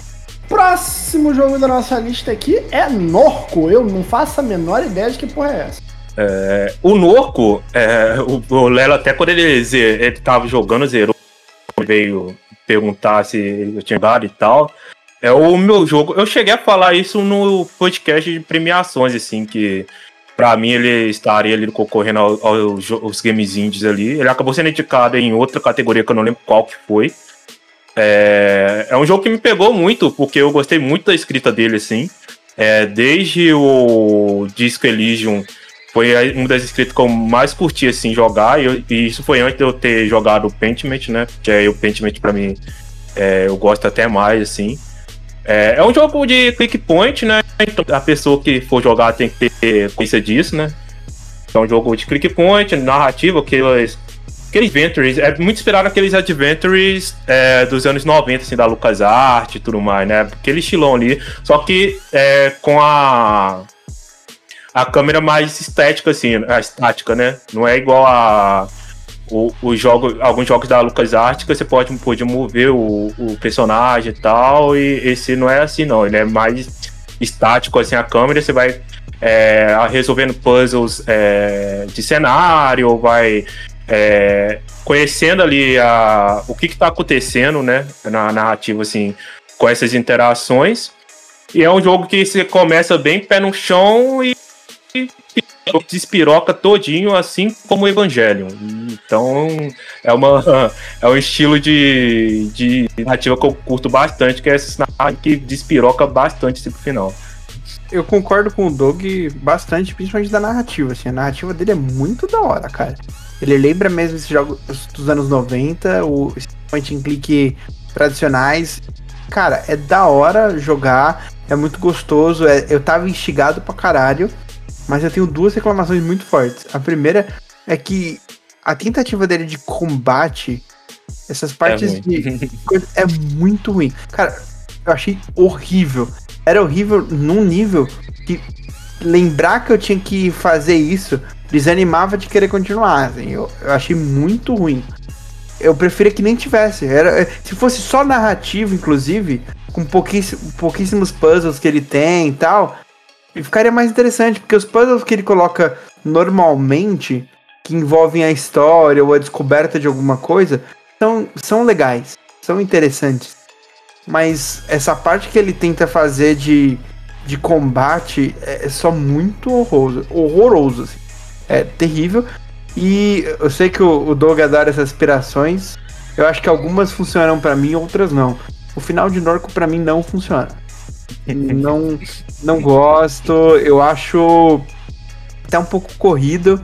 S1: Próximo jogo da nossa lista aqui é Norco. Eu não faço a menor ideia de que porra é essa.
S3: É, o Norco, é, o, o Lelo até quando ele, ele tava jogando, zerou, veio perguntar se eu tinha dado e tal. É o meu jogo. Eu cheguei a falar isso no podcast de premiações, assim, que para mim ele estaria ali concorrendo aos, aos, aos games indies ali. Ele acabou sendo indicado em outra categoria que eu não lembro qual que foi. É, é um jogo que me pegou muito, porque eu gostei muito da escrita dele, assim. É, desde o Disco Elysium, foi uma das escritas que eu mais curti, assim, jogar. E, e isso foi antes de eu ter jogado o Pentiment, né? Que é o Pentiment, pra mim, é, eu gosto até mais, assim. É, é um jogo de click point, né? Então a pessoa que for jogar tem que ter consciência disso, né? É um jogo de click point, narrativa, aqueles, aqueles adventures, é muito inspirado naqueles adventures é, dos anos 90, assim, da LucasArts e tudo mais, né? Aquele estilão ali, só que é, com a a câmera mais estética, assim, a estática, né? Não é igual a o, o jogo, alguns jogos da LucasArts você pode, pode mover o, o personagem e tal, e esse não é assim não, ele é mais estático assim a câmera, você vai é, resolvendo puzzles é, de cenário, vai é, conhecendo ali a, o que está acontecendo, né, na narrativa assim, com essas interações. E é um jogo que você começa bem pé no chão e despiroca todinho, assim como o Evangelion. Então, é, uma, é um estilo de, de narrativa que eu curto bastante, que é esse que despiroca bastante assim, pro final.
S2: Eu concordo com o Doug bastante, principalmente da narrativa. Assim, a narrativa dele é muito da hora, cara. Ele lembra mesmo esses jogos dos anos 90, o point and click tradicionais. Cara, é da hora jogar, é muito gostoso. É, eu tava instigado pra caralho. Mas eu tenho duas reclamações muito fortes. A primeira é que a tentativa dele de combate, essas partes é de. é muito ruim. Cara, eu achei horrível. Era horrível num nível que lembrar que eu tinha que fazer isso desanimava de querer continuar. Assim. Eu, eu achei muito ruim. Eu preferia que nem tivesse. Era, se fosse só narrativo, inclusive, com pouquíssimos, pouquíssimos puzzles que ele tem e tal, e ficaria mais interessante, porque os puzzles que ele coloca normalmente, que envolvem a história ou a descoberta de alguma coisa, são, são legais, são interessantes. Mas essa parte que ele tenta fazer de, de combate é, é só muito horroroso. Horroroso, assim. É terrível. E eu sei que o, o Doug adora essas aspirações. Eu acho que algumas funcionam para mim, outras não. O final de Norco para mim não funciona não, não gosto. Eu acho até um pouco corrido.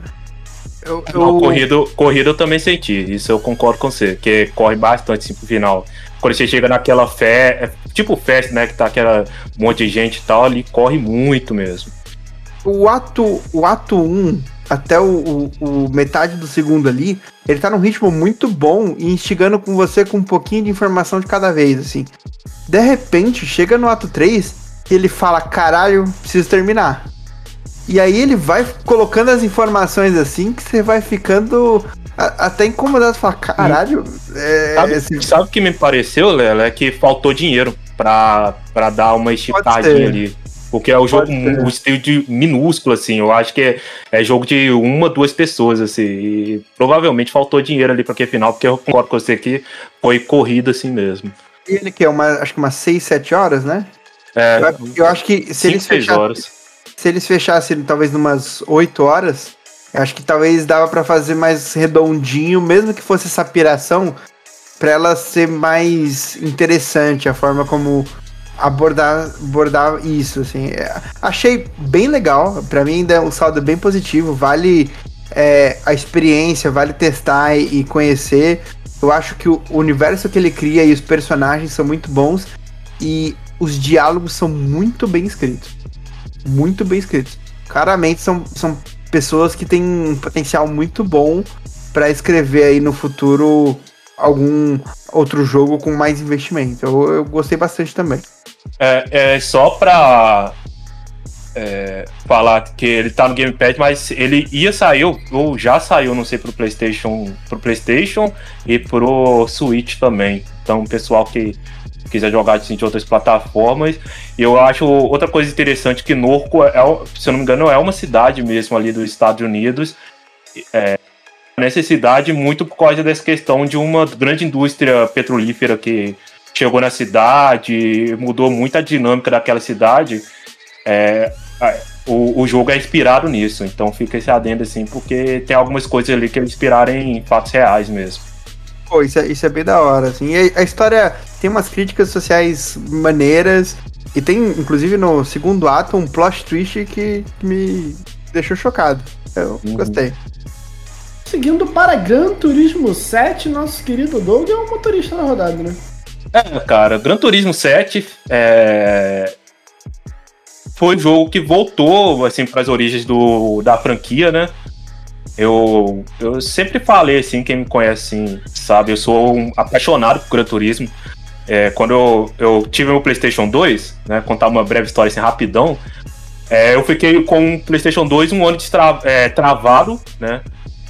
S3: Eu, eu... Não, corrido, corrido eu também senti. Isso eu concordo com você, que corre bastante assim, pro final. Quando você chega naquela fé, é tipo festa, né? Que tá aquela monte de gente e tal, ali corre muito mesmo.
S2: O ato, o ato 1 um, até o, o, o, metade do segundo ali, ele tá num ritmo muito bom e instigando com você com um pouquinho de informação de cada vez, assim. De repente, chega no ato 3 e ele fala: caralho, preciso terminar. E aí ele vai colocando as informações assim que você vai ficando a, até incomodado. Fala, caralho.
S3: É, sabe, esse... sabe o que me pareceu, Lela? É que faltou dinheiro pra, pra dar uma estipladinha ali. Porque é o jogo, um estilo de minúsculo, assim. Eu acho que é, é jogo de uma, duas pessoas, assim. E provavelmente faltou dinheiro ali pra aquele final, porque eu concordo com você que foi corrida assim mesmo.
S2: Que é uma, acho que umas 6, 7 horas, né?
S3: É,
S2: Eu, eu acho que se
S3: cinco,
S2: eles, fechassem,
S3: horas.
S2: se eles fechassem talvez numas 8 horas, eu acho que talvez dava pra fazer mais redondinho, mesmo que fosse essa piração, pra ela ser mais interessante a forma como abordar, abordar isso, assim. É, achei bem legal, pra mim ainda é um saldo bem positivo, vale é, a experiência, vale testar e, e conhecer. Eu acho que o universo que ele cria e os personagens são muito bons e os diálogos são muito bem escritos. Muito bem escritos. Claramente são, são pessoas que têm um potencial muito bom pra escrever aí no futuro algum outro jogo com mais investimento. Eu, eu gostei bastante também.
S3: É, é só pra é, falar que ele tá no Gamepad, mas ele ia sair, ou- já saiu, não sei, pro PlayStation, pro PlayStation e pro Switch também. Então, pessoal que quiser jogar assim, de outras plataformas. E eu acho outra coisa interessante que Norco, é, se eu não me engano, é uma cidade mesmo ali dos Estados Unidos. É, necessidade muito por causa dessa questão de uma grande indústria petrolífera que chegou na cidade, mudou muito a dinâmica daquela cidade. É, o, o jogo é inspirado nisso, então fica esse adendo assim, porque tem algumas coisas ali que eles inspiraram em fatos reais mesmo.
S2: Pô, isso é, isso é bem da hora, assim. E a, história tem umas críticas sociais maneiras. E tem, inclusive, no segundo ato, um plot twist que, me deixou chocado. Eu
S3: Uhum.
S2: gostei.
S1: Seguindo para Gran Turismo 7, nosso querido Doug é o motorista da rodada, né?
S3: É, cara, Gran Turismo 7 é... foi um jogo que voltou assim para as origens do, da franquia, né? Eu, eu sempre falei assim, quem me conhece assim, sabe, eu sou um apaixonado por Gran Turismo. É, quando eu, eu tive meu PlayStation 2, né, contar uma breve história assim rapidão, é, eu fiquei com o PlayStation 2 um ano destra- é, travado, né?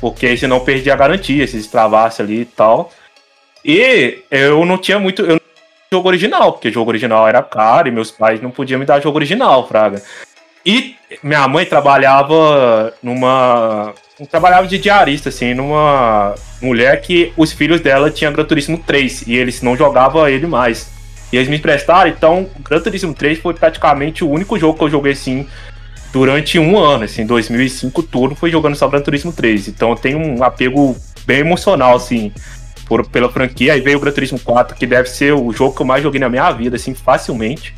S3: Porque senão perdia a garantia, se destravasse ali e tal. E eu não tinha muito. Eu jogo original, porque jogo original era caro e meus pais não podiam me dar jogo original, Fraga. E minha mãe trabalhava numa. Trabalhava de diarista, assim, numa mulher que os filhos dela tinham Gran Turismo 3 e eles não jogavam ele mais. E eles me emprestaram, então Gran Turismo 3 foi praticamente o único jogo que eu joguei assim durante um ano, assim, 2005 tudo foi jogando só Gran Turismo 3. Então eu tenho um apego bem emocional, assim, por, pela franquia. Aí veio o Gran Turismo 4, que deve ser o jogo que eu mais joguei na minha vida, assim, facilmente.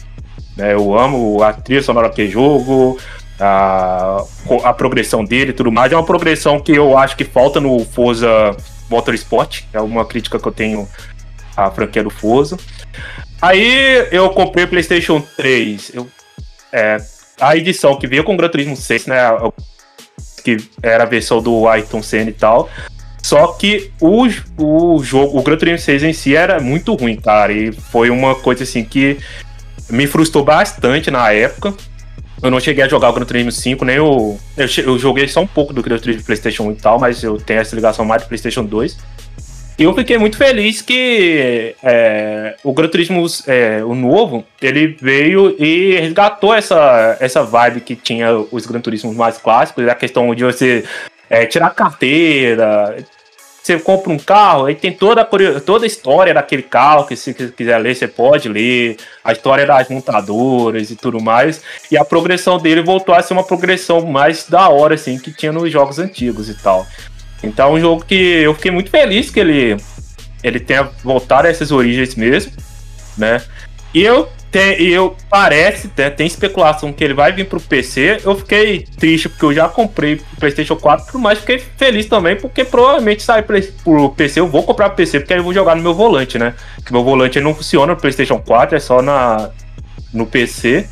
S3: né? eu amo a trilha sonora que jogo, a, a progressão dele e tudo mais. É uma progressão que eu acho que falta no Forza Motorsport, é uma crítica que eu tenho à franquia do Forza. Aí eu comprei o PlayStation 3. Eu, é, a edição que veio com o Gran Turismo 6, né? Que era a versão do Ayrton Senna e tal. Só que o, o jogo, o Gran Turismo 6 em si era muito ruim, cara. E foi uma coisa assim que me frustrou bastante na época. Eu não cheguei a jogar o Gran Turismo 5, nem o. Eu, eu joguei só um pouco do Gran Turismo PlayStation 1 e tal, mas eu tenho essa ligação mais do PlayStation 2. E eu fiquei muito feliz que é, o Gran Turismo, é, o novo, ele veio e resgatou essa, essa vibe que tinha os Gran Turismos mais clássicos, a questão de você é, tirar carteira, você compra um carro, aí tem toda a, toda a história daquele carro, que se quiser ler, você pode ler, a história das montadoras e tudo mais, e a progressão dele voltou a ser uma progressão mais da hora, assim, que tinha nos jogos antigos e tal. Então é um jogo que eu fiquei muito feliz que ele, ele tenha voltado a essas origens mesmo, né? E eu, te, e eu parece, né, tem especulação que ele vai vir pro PC. Eu fiquei triste porque eu já comprei o PlayStation 4, mas fiquei feliz também porque provavelmente sai pro PC. Eu vou comprar pro PC porque aí eu vou jogar no meu volante, né? Que meu volante não funciona no PlayStation 4, é só na, no PC.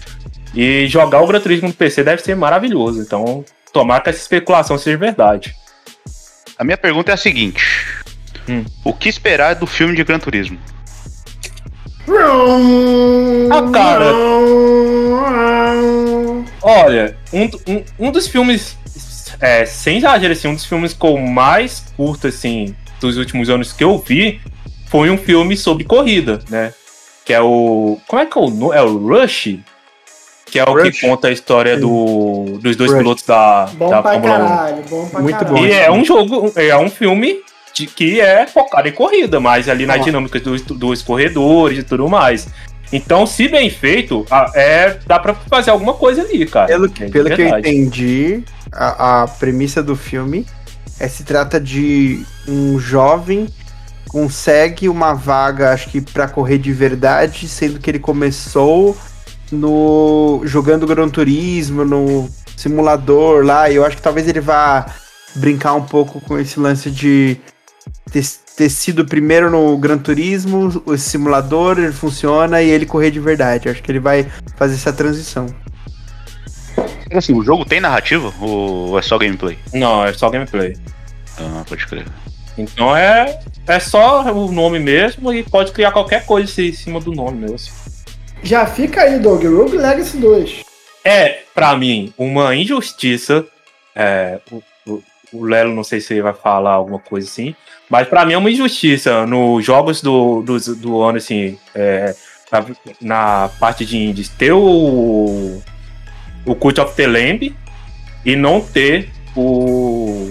S3: E jogar o Gran Turismo no PC deve ser maravilhoso. Então, tomara que essa especulação seja verdade.
S4: A minha pergunta é a seguinte:
S3: Hum.
S4: O que esperar do filme de Gran Turismo?
S3: Ah, cara. Olha, um, um, um dos filmes, é, sem exagero, assim, um dos filmes que eu mais curto, assim, dos últimos anos que eu vi, foi um filme sobre corrida, né? Que é o. Como é que é o nome? É o Rush? que é o
S2: Rush.
S3: que conta a história do, dos dois
S2: Rush.
S3: pilotos da,
S1: Bom
S3: da
S1: pra
S3: Fórmula 1.
S1: caralho, bom pra
S2: Muito
S1: caralho.
S2: bom.
S3: E é um jogo, é um filme de, que é focado em corrida, mas ali na
S2: Ah.
S3: dinâmica dos, dos corredores e tudo mais. Então, se bem feito, é, dá pra fazer alguma coisa ali, cara.
S2: Pelo, que-
S3: É
S2: pelo que eu entendi, a, a premissa do filme é se trata de um jovem consegue uma vaga, acho que pra correr de verdade, sendo que ele começou no jogando Gran Turismo, no simulador lá, e eu acho que talvez ele vá brincar um pouco com esse lance de ter, ter sido primeiro no Gran Turismo, o simulador ele funciona e ele correr de verdade. Acho que ele vai fazer essa transição.
S4: Assim, o jogo tem narrativa ou é só gameplay?
S3: Não, é só gameplay.
S4: Ah, pode crer.
S3: Então é, é só o nome mesmo e pode criar qualquer coisa em cima do nome mesmo.
S1: Já fica aí, Doug. Rogue Legacy 2.
S3: É, pra mim, uma injustiça. É, o, o- Lelo, não sei se ele vai falar alguma coisa assim, mas pra mim é uma injustiça nos jogos do, do, do ano, assim, é, na, na parte de indies, ter o, o Cult of the Lamb e não ter o.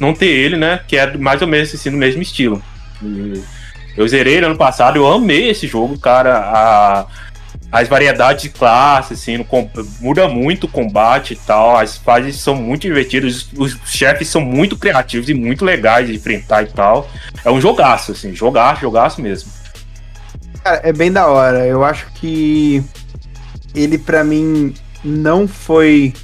S3: Não ter ele, né? Que é mais ou menos assim, no mesmo estilo. Eu zerei ele ano passado, eu amei esse jogo, cara. A, as variedades de classe, assim, muda muito o combate e tal. As fases são muito divertidas, os, chefes são muito criativos e muito legais de enfrentar e tal. É um jogaço, assim, jogaço, jogaço mesmo.
S2: Cara, é bem da hora. Eu acho que ele, pra mim, não foi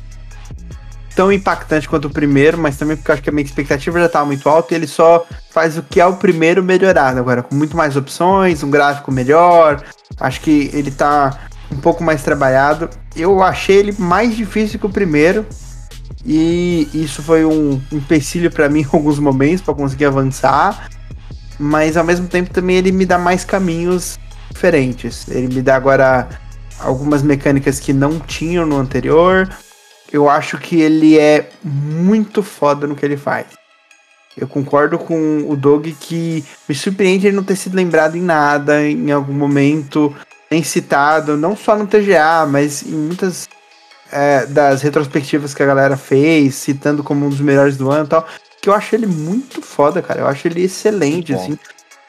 S2: tão impactante quanto o primeiro, mas também porque eu acho que a minha expectativa já tava muito alta e ele só faz o que é o primeiro melhorado agora, com muito mais opções, um gráfico melhor. Acho que ele tá um pouco mais trabalhado. Eu achei ele mais difícil que o primeiro. E isso foi um empecilho pra mim em alguns momentos pra conseguir avançar. Mas ao mesmo tempo também ele me dá mais caminhos diferentes. Ele me dá agora algumas mecânicas que não tinham no anterior. Eu acho que ele é muito foda no que ele faz. Eu concordo com o Doug que me surpreende ele não ter sido lembrado em nada, em algum momento, nem citado, não só no TGA, mas em muitas é, das retrospectivas que a galera fez, citando como um dos melhores do ano e tal. Que eu acho ele muito foda, cara. Eu acho ele excelente, assim.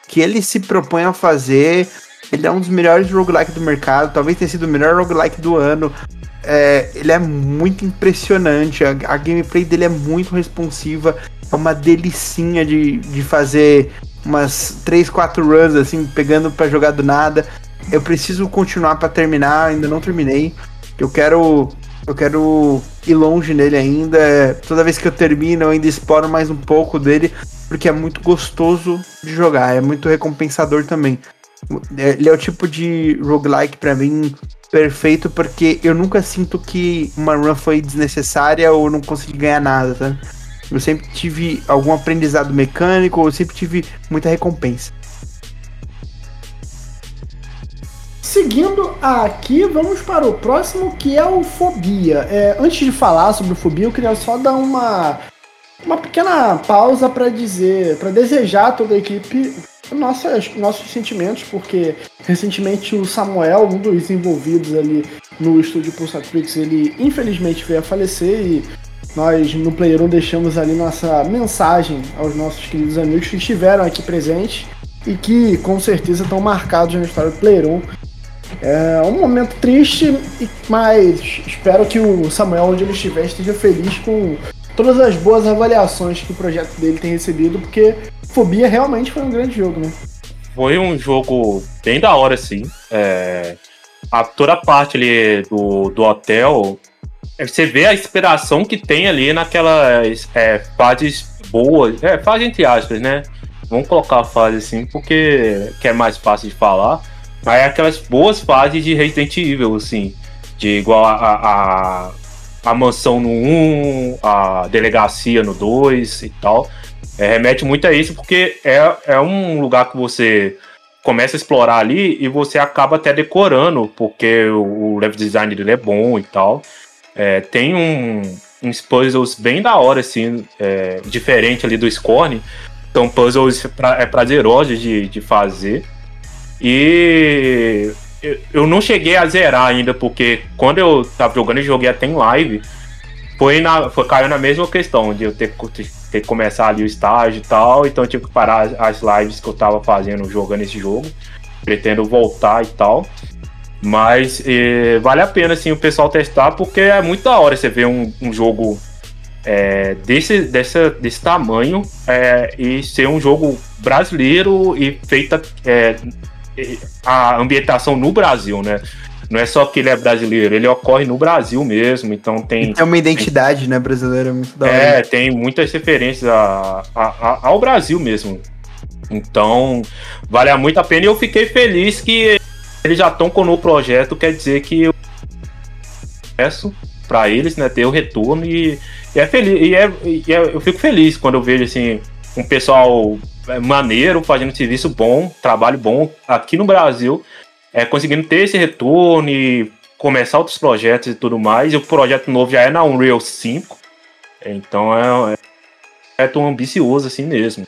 S2: Que ele se propõe a fazer. Ele é um dos melhores roguelike do mercado, talvez tenha sido o melhor roguelike do ano. É, ele é muito impressionante, a, a gameplay dele é muito responsiva, é uma delicinha de, de fazer umas 3, 4 runs assim, pegando pra jogar do nada. Eu preciso continuar pra terminar, ainda não terminei. Eu quero eu quero ir longe nele ainda. É, Toda vez que eu termino, eu ainda exploro mais um pouco dele, porque é muito gostoso de jogar, é muito recompensador também. É, Ele é o tipo de roguelike pra mim perfeito, porque eu nunca sinto que uma run foi desnecessária ou não consegui ganhar nada, tá? Eu sempre tive algum aprendizado mecânico, eu sempre tive muita recompensa.
S1: Seguindo aqui, vamos para o próximo, que é o Fobia. É, antes de falar sobre o Fobia, eu queria só dar uma, uma pequena pausa para dizer, para desejar a toda a equipe nossas, nossos sentimentos, porque recentemente o Samuel, um dos envolvidos ali no estúdio Pulsatrix, ele infelizmente veio a falecer e nós no Player 1 deixamos ali nossa mensagem aos nossos queridos amigos que estiveram aqui presentes e que com certeza estão marcados na história do Player 1. É um momento triste, mas espero que o Samuel, onde ele estiver, esteja feliz com todas as boas avaliações que o projeto dele tem recebido, porque Fobia realmente foi um grande jogo, né?
S3: Foi um jogo bem da hora, assim. É, a, toda parte ali do, do hotel, é, você vê a inspiração que tem ali naquelas é, fases boas. É, fase entre aspas, né? Vamos colocar a fase assim, porque que é mais fácil de falar. Mas é aquelas boas fases de Resident Evil, assim. De igual a, a, a, a mansão no 1, a delegacia no 2 e tal. É, remete muito a isso, porque é, é um lugar que você começa a explorar ali e você acaba até decorando, porque o, o level design dele é bom e tal. É, tem um, uns puzzles bem da hora, assim, é, diferente ali do Scorn. São puzzles pra, é prazerosos de, de fazer. E eu, eu não cheguei a zerar ainda, porque quando eu tava jogando e joguei até em live, foi na, foi, caiu na mesma questão de eu ter, ter que começar ali o estágio e tal, então eu tive que parar as lives que eu tava fazendo jogando esse jogo. Pretendo voltar e tal. Mas vale a pena assim, o pessoal testar, porque é muito da hora você ver um, um jogo é, desse, dessa, desse tamanho é, e ser um jogo brasileiro e feita é, a ambientação no Brasil, né? Não é só que ele é brasileiro, ele ocorre no Brasil mesmo, então tem.
S2: É uma identidade, tem, né, brasileira muito da
S3: hora. É, tem muitas referências a, a, a, ao Brasil mesmo. Então, vale muito a pena e eu fiquei feliz que eles já estão com o projeto, quer dizer que eu peço para eles, né, ter o retorno e, e é feliz e, é, e é, eu fico feliz quando eu vejo assim um pessoal é, maneiro fazendo serviço bom, trabalho bom aqui no Brasil é, conseguindo ter esse retorno e começar outros projetos e tudo mais. E o projeto novo já é na Unreal 5. Então é, é tão ambicioso assim mesmo.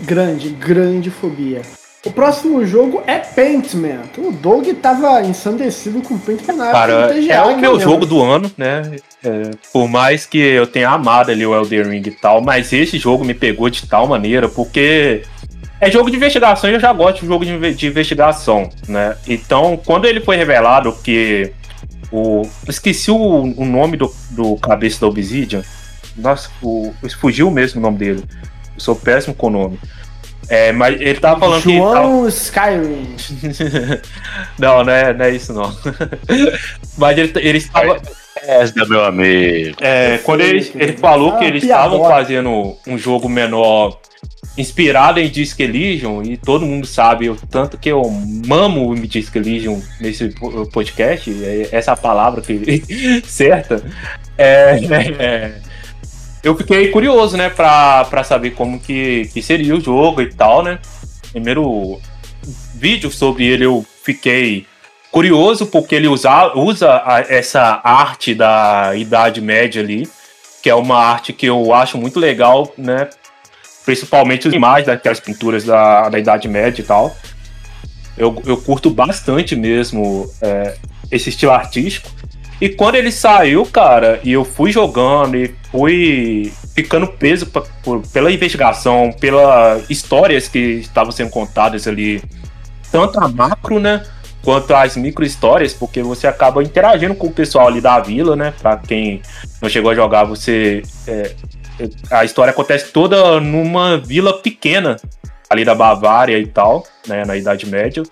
S1: Grande, grande fobia. O próximo jogo é Paintman. O Doug tava ensandecido com Paintman na
S3: Cara, TGA, é o meu jogo do ano, né? É, por mais que eu tenha amado ali o Elden Ring e tal, mas esse jogo me pegou de tal maneira, porque é jogo de investigação e eu já gosto de jogo de, de investigação, né? Então, quando ele foi revelado que o. Esqueci o, o nome do, do cabeça da Obsidian. Nossa, o, fugiu mesmo o nome dele. Eu sou péssimo com o nome. É, mas ele tava falando
S1: João que. Skyrim.
S3: não, não é, não é isso não. mas ele, ele estava.
S4: Essa, meu amigo.
S3: É, quando ele, ele falou ah, que eles estavam fazendo um jogo menor inspirado em Disc Elysium, e todo mundo sabe o tanto que eu mamo o Disc Elysium nesse podcast, é essa é palavra que, certa. É, é, eu fiquei curioso, né, pra, pra saber como que, que seria o jogo e tal, né. Primeiro vídeo sobre ele eu fiquei curioso porque ele usa, usa essa arte da Idade Média ali, que é uma arte que eu acho muito legal, né, principalmente as imagens daquelas pinturas da, da Idade Média e tal. Eu, eu curto bastante mesmo é, esse estilo artístico. E quando ele saiu, cara, e eu fui jogando e fui ficando preso pra, por, pela investigação, pelas histórias que estavam sendo contadas ali, tanto a macro, né, quanto as micro histórias, porque você acaba interagindo com o pessoal ali da vila, né, pra quem não chegou a jogar, você é, a história acontece toda numa vila pequena ali da Bavária e tal, né, na Idade Média.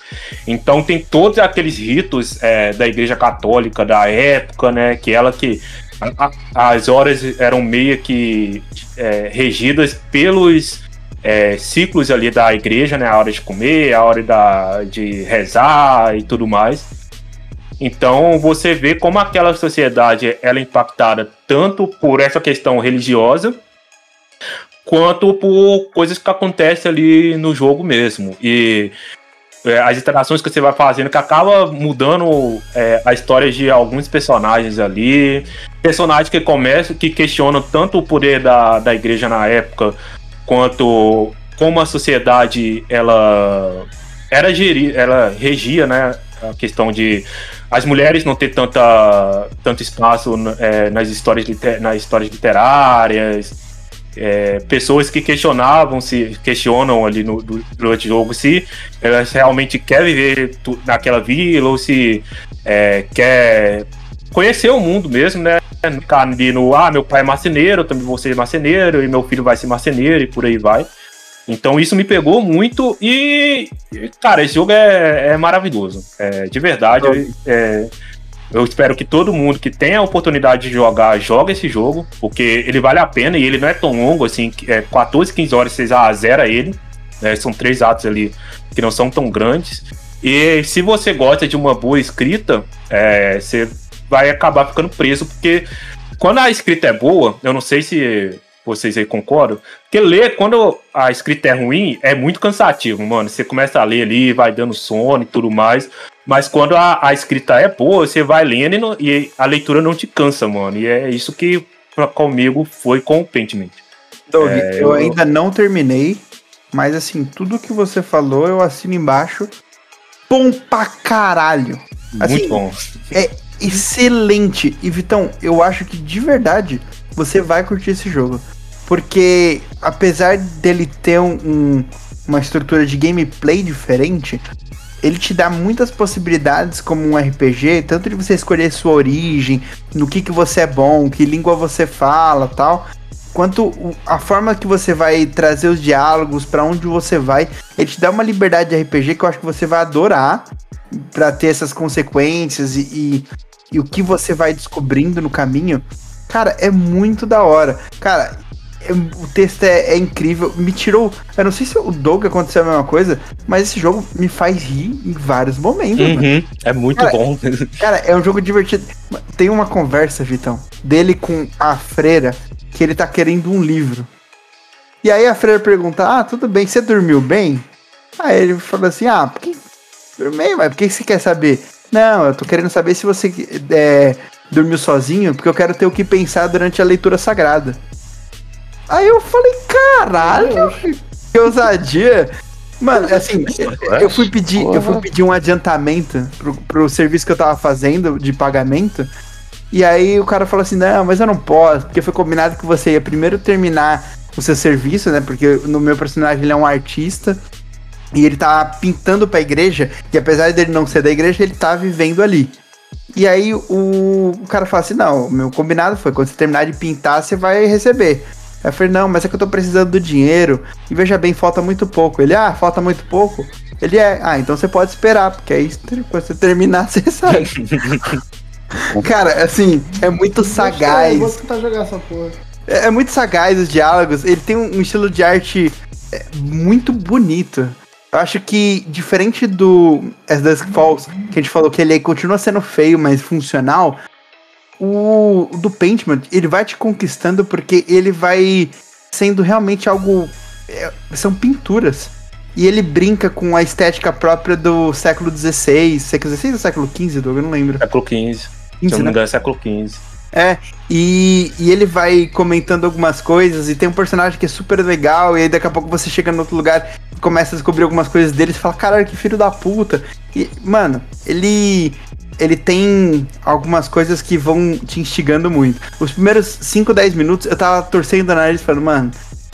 S3: Então tem todos aqueles ritos é, da Igreja Católica da época, né, que ela que as horas eram meio que é, regidas pelos é, ciclos ali da igreja, né, a hora de comer, a hora da, de rezar e tudo mais. Então você vê como aquela sociedade ela é impactada tanto por essa questão religiosa quanto por coisas que acontecem ali no jogo mesmo. E é, as interações que você vai fazendo que acaba mudando é, a história de alguns personagens ali. Personagens que começam, que questionam tanto o poder da, da igreja na época, quanto como a sociedade ela era gerir, ela regia, né? A questão de as mulheres não ter tanta, tanto espaço é, nas, histórias, nas histórias literárias, é, pessoas que questionavam se questionam ali no, durante o jogo se elas realmente quer viver naquela vila ou se é, quer conhecer o mundo mesmo, né? Ficar ali no ah, meu pai é marceneiro, também vou ser marceneiro, e meu filho vai ser marceneiro, e por aí vai. Então isso me pegou muito e, cara, esse jogo é, é maravilhoso. É, de verdade, eu, é, eu espero que todo mundo que tenha a oportunidade de jogar, jogue esse jogo, porque ele vale a pena e ele não é tão longo assim, é 14, 15 horas você já zera ele. Né, são três atos ali que não são tão grandes. E se você gosta de uma boa escrita, é, você vai acabar ficando preso, porque quando a escrita é boa, eu não sei se vocês aí concordam, porque ler, quando a escrita é ruim, é muito cansativo, mano. Você começa a ler ali, vai dando sono e tudo mais. Mas quando a, a escrita é boa, você vai lendo e, não, e, a leitura não te cansa, mano. E é isso que pra, comigo foi com o Pentiment.
S2: Doug, é, eu, eu ainda não terminei, mas assim, tudo que você falou eu assino embaixo. bom pra caralho. Assim,
S3: Muito bom.
S2: É excelente. E Vitão, eu acho que de verdade você vai curtir esse jogo. Porque apesar dele ter um, um- uma estrutura de gameplay diferente, ele te dá muitas possibilidades como um RPG, tanto de você escolher sua origem, no que, que você é bom, que língua você fala tal, quanto a forma que você vai trazer os diálogos, pra onde você vai, ele te dá uma liberdade de RPG que eu acho que você vai adorar pra ter essas consequências e, e, e o que você vai descobrindo no caminho. Cara, é muito da hora. Cara, o texto é, é incrível. Me tirou. Eu não sei se o Doug aconteceu a mesma coisa, mas esse jogo me faz rir em vários momentos.
S3: Uhum, é muito
S2: Cara,
S3: bom.
S2: Cara, é um jogo divertido. Tem uma conversa, Vitão, dele com a freira, que ele tá querendo um livro. E aí a freira pergunta: Ah, tudo bem, você dormiu bem? Aí ele falou assim: Ah, por que. Dormi, mas por que você quer saber? Não, eu tô querendo saber se você é, dormiu sozinho, porque eu quero ter o que pensar durante a leitura sagrada. Aí eu falei: Caralho, que ousadia. Mano, assim, eu fui pedir, eu fui pedir um adiantamento pro, pro serviço que eu tava fazendo de pagamento. E aí o cara falou assim: "Não, mas eu não posso, porque foi combinado que você ia primeiro terminar o seu serviço, né? Porque no meu personagem ele é um artista e ele tá pintando pra igreja, e apesar dele não ser da igreja, ele tá vivendo ali. E aí o, o cara fala assim: "Não, o meu combinado foi quando você terminar de pintar, você vai receber". Aí eu falei, não, mas é que eu tô precisando do dinheiro. E veja bem, falta muito pouco. Ele, ah, falta muito pouco. Ele é, ah, então você pode esperar, porque aí quando você terminar, você sabe. Cara, assim, é muito
S1: Eu
S2: sagaz.
S1: vou tentar jogar essa porra.
S2: É, é muito sagaz os diálogos. Ele tem um, um estilo de arte é, muito bonito. Eu acho que, diferente do As Dusk Falls, que a gente falou que ele continua sendo feio, mas funcional, o, do Paintment, ele vai te conquistando porque ele vai sendo realmente algo. é, são pinturas. E ele brinca com a estética própria do século XVI. Século XVI ou século XV, Doug? Eu não lembro.
S3: Século XV. Se eu
S2: 15,
S3: não me
S2: né?
S3: engano, é século XV.
S2: É, e, e ele vai comentando algumas coisas, e tem um personagem que é super legal, e aí daqui a pouco você chega no outro lugar começa a descobrir algumas coisas dele e fala, caralho, que filho da puta. E, mano, ele. Ele tem algumas coisas que vão te instigando muito. Os primeiros 5, 10 minutos eu tava torcendo o nariz falando, mano,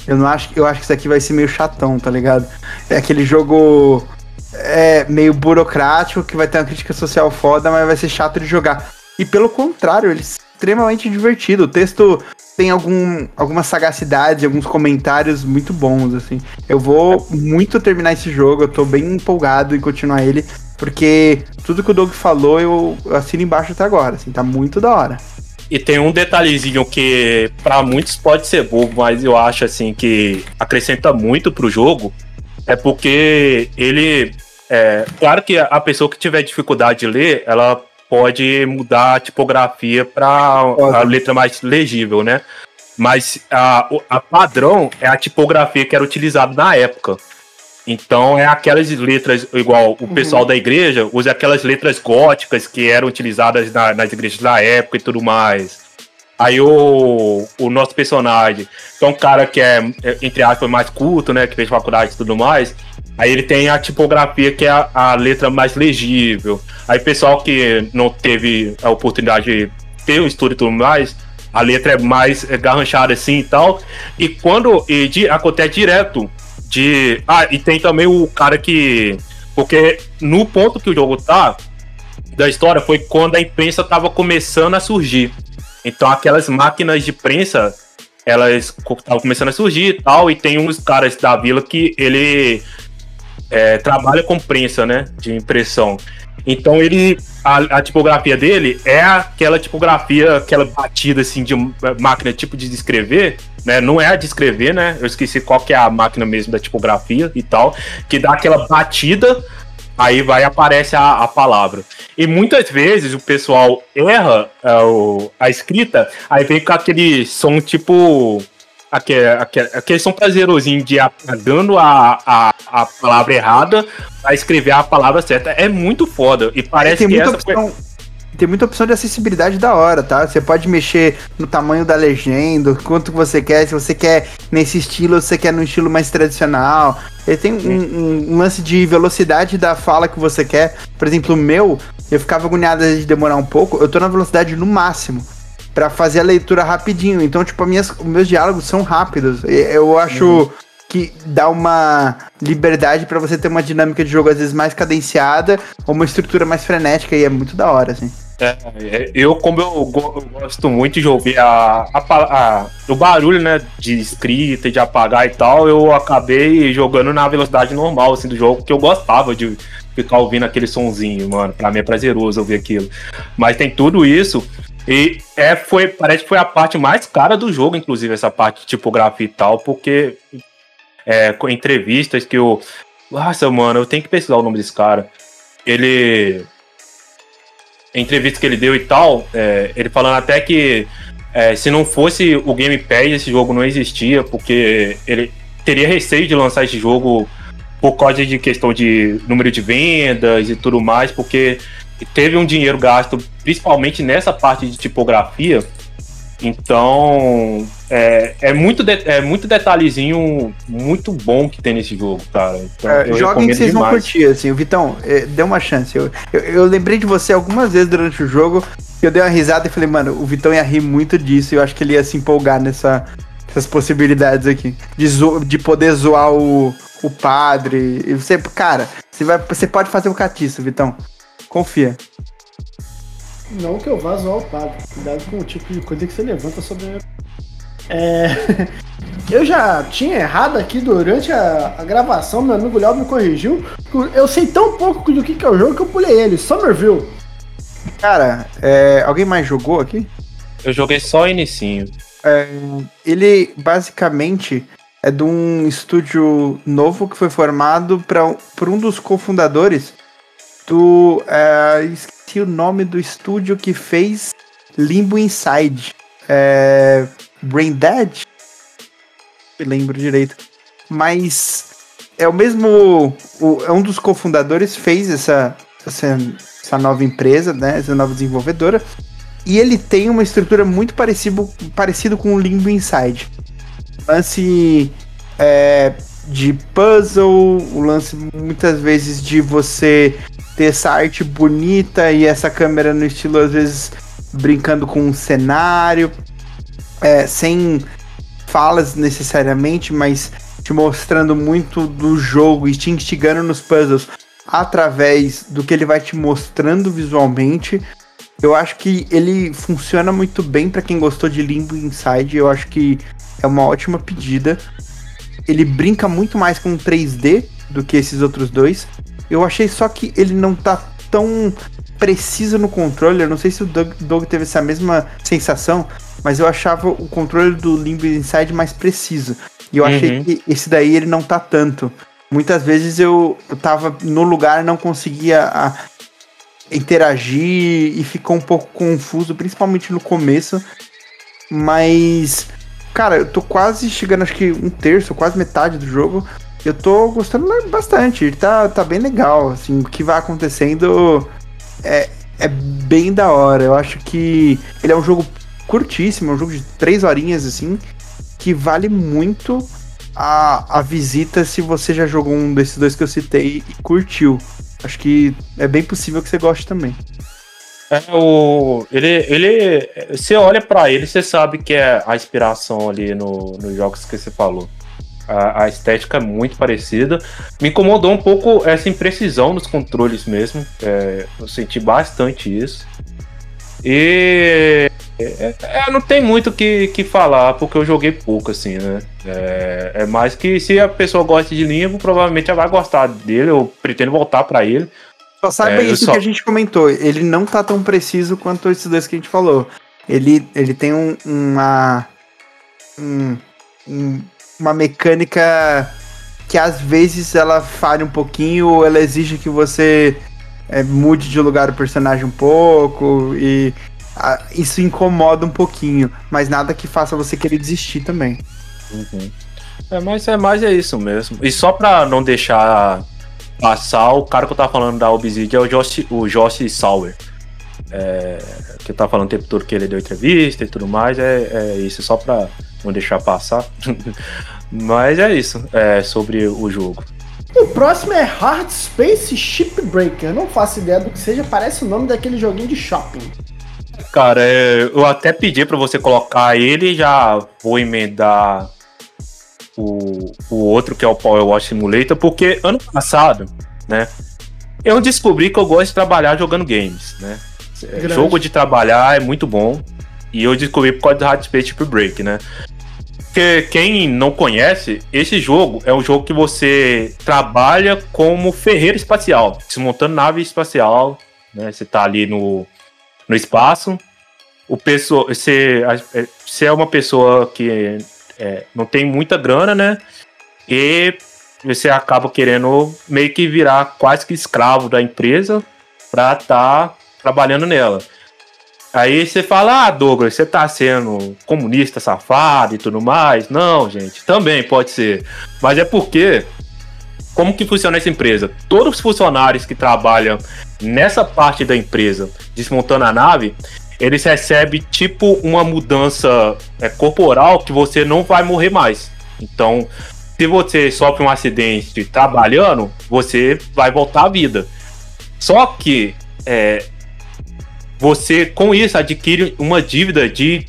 S2: eu não acho eu acho que isso aqui vai ser meio chatão, tá ligado? É aquele jogo é, meio burocrático que vai ter uma crítica social foda, mas vai ser chato de jogar. E pelo contrário, ele é extremamente divertido. O texto tem algum, alguma sagacidade, alguns comentários muito bons, assim. Eu vou muito terminar esse jogo, eu tô bem empolgado em continuar ele, porque tudo que o Doug falou eu, assino embaixo até agora, assim, tá muito da hora.
S3: E tem um detalhezinho que pra muitos pode ser bobo, mas eu acho assim que acrescenta muito pro jogo. É porque ele. É, claro que a pessoa que tiver dificuldade de ler, ela pode mudar a tipografia para a letra mais legível, né? Mas a, o- a padrão é a tipografia que era utilizada na época. Então é aquelas letras, igual o pessoal da igreja usa aquelas letras góticas que eram utilizadas na- nas igrejas da época e tudo mais. Aí o, o nosso personagem, que é um cara que é, é, entre aspas, mais culto, né? Que fez faculdade e tudo mais. Aí ele tem a tipografia que é a, a letra mais legível. Aí o pessoal que não teve a oportunidade de ter o estudo e tudo mais, a letra é mais é, garranchada assim e tal. E quando e di- acontece direto de. Ah, e tem também o cara que. Porque no ponto que o jogo tá, da história, foi quando a imprensa tava começando a surgir. Então aquelas máquinas de prensa, elas estavam começando a surgir e tal, e tem uns caras da vila que ele é, trabalha com prensa, né? De impressão. Então ele. A, a tipografia dele é aquela tipografia, aquela batida assim de máquina tipo de escrever, né? Não é a de escrever, né? Eu esqueci qual que é a máquina mesmo da tipografia e tal, que dá aquela batida, aí vai e aparece a, a palavra. E muitas vezes o pessoal erra é, o- a escrita, aí vem com aquele som tipo. Aquele, aquele, aquele som prazerosinho de apagando a, a, a palavra errada pra escrever a palavra certa. É muito foda. E parece
S2: tem
S3: que
S2: muita
S3: essa
S2: opção. Tem muita opção de acessibilidade da hora, tá? Você pode mexer no tamanho da legenda, quanto que você quer, se você quer nesse estilo, se você quer no estilo mais tradicional. Ele tem um, um- lance de velocidade da fala que você quer. Por exemplo, o meu, eu ficava agoniado de demorar um pouco. Eu tô na velocidade no máximo. Pra fazer a leitura rapidinho. Então, tipo, as minhas, meus diálogos são rápidos. Eu acho que dá uma liberdade pra você ter uma dinâmica de jogo às vezes mais cadenciada ou uma estrutura mais frenética e é muito da hora, assim.
S3: É, eu, como eu, go- eu gosto muito de ouvir a, a, a- o barulho, né, de escrita, de apagar e tal, eu acabei jogando na velocidade normal, assim, do jogo, porque eu gostava de ficar ouvindo aquele sonzinho, mano. Pra mim é prazeroso ouvir aquilo. Mas tem tudo isso. E é, foi, parece que foi a parte mais cara do jogo, inclusive, essa parte de tipografia e tal, porque é, com entrevistas que eu. Nossa, mano, eu tenho que pesquisar o nome desse cara. Ele entrevista que ele deu e tal, é, ele falando até que é, se não fosse o Game Pass, esse jogo não existia, porque ele teria receio de lançar esse jogo por causa de questão de número de vendas e tudo mais, porque teve um dinheiro gasto principalmente nessa parte de tipografia. Então, é, é, muito, de- é muito detalhezinho muito bom que tem nesse jogo, cara. Então,
S2: É, joguem que vocês vão
S3: demais.
S2: curtir, assim. O Vitão, é, dê uma chance. Eu, eu, eu lembrei de você algumas vezes durante o jogo. Eu dei uma risada e falei, mano, o Vitão ia rir muito disso. E eu acho que ele ia se empolgar nessa, nessas possibilidades aqui. De, zo- de poder zoar o, o padre. E você, cara, você, vai, você pode fazer o catiço, Vitão. Confia.
S1: Não que eu vá zoar o padre. Cuidado com o tipo de coisa que você levanta sobre a minha... É... Eu já tinha errado aqui durante a, a gravação, meu amigo Léo me corrigiu. Eu sei tão pouco do que, que é o jogo que eu pulei ele. Somerville.
S2: Cara, é, alguém mais jogou aqui?
S3: Eu joguei só o inicinho.
S2: Ele basicamente é de um estúdio novo que foi formado pra, por um dos cofundadores do. é, esqueci o nome do estúdio que fez Limbo Inside. É, Brain Dead? Não me lembro direito. Mas é o mesmo. o- é um dos cofundadores fez essa, essa, essa nova empresa, né? Essa nova desenvolvedora. E ele tem uma estrutura muito parecido, parecido com o Limbo Inside. Lance é, de puzzle, o lance muitas vezes de você ter essa arte bonita e essa câmera no estilo, às vezes, brincando com um cenário, é, sem falas necessariamente, mas te mostrando muito do jogo e te instigando nos puzzles através do que ele vai te mostrando visualmente. Eu acho que ele funciona muito bem pra quem gostou de Limbo Inside. Eu acho que é uma ótima pedida. Ele brinca muito mais com 3D do que esses outros dois. Eu achei só que ele não tá tão preciso no controle. Eu não sei se o Doug, Doug teve essa mesma sensação, mas eu achava o controle do Limbo Inside mais preciso. E eu achei
S3: Uhum.
S2: que esse daí ele não tá tanto. Muitas vezes eu, eu tava no lugar e não conseguia a- interagir e ficou um pouco confuso, principalmente no começo. Mas, cara, eu tô quase chegando, acho que um terço, quase metade do jogo. Eu tô gostando bastante, ele tá, tá bem legal, assim, o que vai acontecendo é, é bem da hora. Eu acho que ele é um jogo curtíssimo, é um jogo de três horinhas, assim, que vale muito a, a visita se você já jogou um desses dois que eu citei e curtiu. Acho que é bem possível que você goste também.
S3: É, o, ele, ele. Você olha pra ele, você sabe que é a inspiração ali no, nos jogos que você falou. A, a estética é muito parecida. Me incomodou um pouco essa imprecisão nos controles mesmo. É, eu senti bastante isso. E. É, é, não tem muito o que, que falar, porque eu joguei pouco, assim, né? É, é mais que se a pessoa gosta de Limbo, provavelmente ela vai gostar dele. Eu pretendo voltar pra ele.
S2: Só saiba
S3: É,
S2: isso
S3: só-
S2: que a gente comentou. Ele não tá tão preciso quanto esses dois que a gente falou. Ele, ele tem um- uma. um- um- uma mecânica que às vezes ela falha um pouquinho ou ela exige que você é, mude de lugar o personagem um pouco e ah, isso incomoda um pouquinho, mas nada que faça você querer desistir também.
S3: É, mas é mais é isso mesmo. E só pra não deixar passar, o cara que eu tava falando da Obsidian é o Josh, o Josh Sauer. É, que tá falando o tempo todo que ele deu entrevista e tudo mais. É, é isso, só pra não deixar passar. mas é isso, é sobre o jogo.
S1: O próximo é Hard Space Shipbreaker. Não faço ideia do que seja, parece o nome daquele joguinho de shopping.
S3: Cara, é, eu até pedi para você colocar ele, já vou emendar o, o outro que é o Power Wash Simulator, porque ano passado, né, eu descobri que eu gosto de trabalhar jogando games, né? Grande. Jogo de trabalhar é muito bom. E eu descobri por causa do Hard Space Break, né? Porque quem não conhece, esse jogo é um jogo que você trabalha como ferreiro espacial, desmontando nave espacial, né? Você tá ali no, no espaço. O pessoa, você, você é uma pessoa que é, não tem muita grana, né? E você acaba querendo meio que virar quase que escravo da empresa para estar tá trabalhando nela. Aí você fala, ah, Douglas, você tá sendo comunista safado e tudo mais. Não, gente, também pode ser. Mas é porque, como que funciona essa empresa? Todos os funcionários que trabalham nessa parte da empresa, desmontando a nave, eles recebem tipo uma mudança é, corporal que você não vai morrer mais. Então, se você sofre um acidente trabalhando, você vai voltar à vida. Só que é, você, com isso, adquire uma dívida de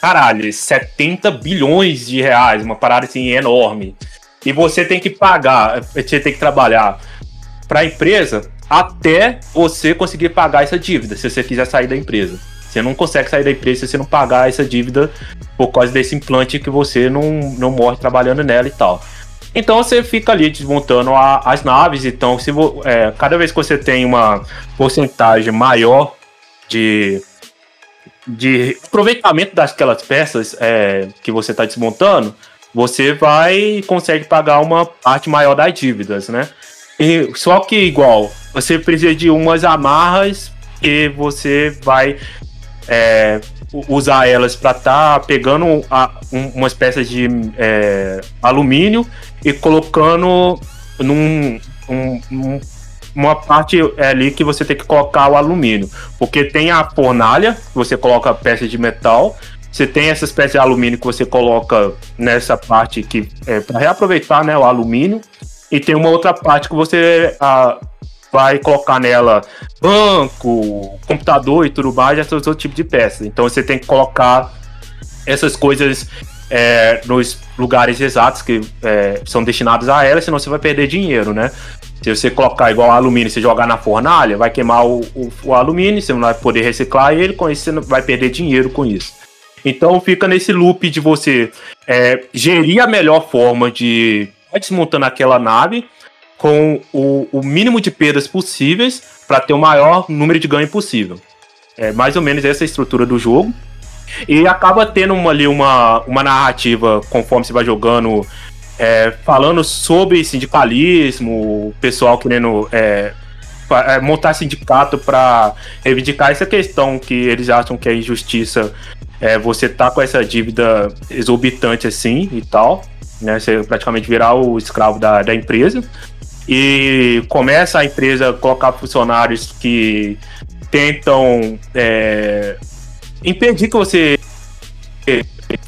S3: caralho, 70 bilhões de reais, uma parada assim enorme. E você tem que pagar, você tem que trabalhar para a empresa até você conseguir pagar essa dívida, se você quiser sair da empresa. Você não consegue sair da empresa se você não pagar essa dívida por causa desse implante que você não, não morre trabalhando nela e tal. Então você fica ali desmontando a, as naves. Então, se é, cada vez que você tem uma porcentagem maior de, de aproveitamento daquelas peças é, que você está desmontando, você vai consegue pagar uma parte maior das dívidas, né? E, só que igual, você precisa de umas amarras e você vai é, usar elas para estar tá pegando a, um, umas peças de é, alumínio e colocando num um, um, uma parte ali que você tem que colocar o alumínio, porque tem a fornalha, você coloca peças de metal, você tem essas peças de alumínio que você coloca nessa parte que é para reaproveitar, né, o alumínio, e tem uma outra parte que você a, vai colocar nela banco, computador e tudo mais, esses outros tipos de peças. Então você tem que colocar essas coisas é, nos lugares exatos que é, são destinados a ela, senão você vai perder dinheiro, né? Se você colocar igual alumínio e jogar na fornalha, vai queimar o, o, o, alumínio, você não vai poder reciclar ele, com isso você vai perder dinheiro com isso. Então fica nesse loop de você é, gerir a melhor forma de desmontando aquela nave com o, o mínimo de perdas possíveis para ter o maior número de ganho possível. É mais ou menos essa a estrutura do jogo. E acaba tendo uma, ali uma, uma narrativa conforme você vai jogando, é, falando sobre sindicalismo, o pessoal querendo é, é montar sindicato para reivindicar essa questão que eles acham que é injustiça. É, você tá com essa dívida exorbitante assim e tal, né? Você praticamente virar o escravo da, da empresa e começa a empresa a colocar funcionários que tentam é, impedir que você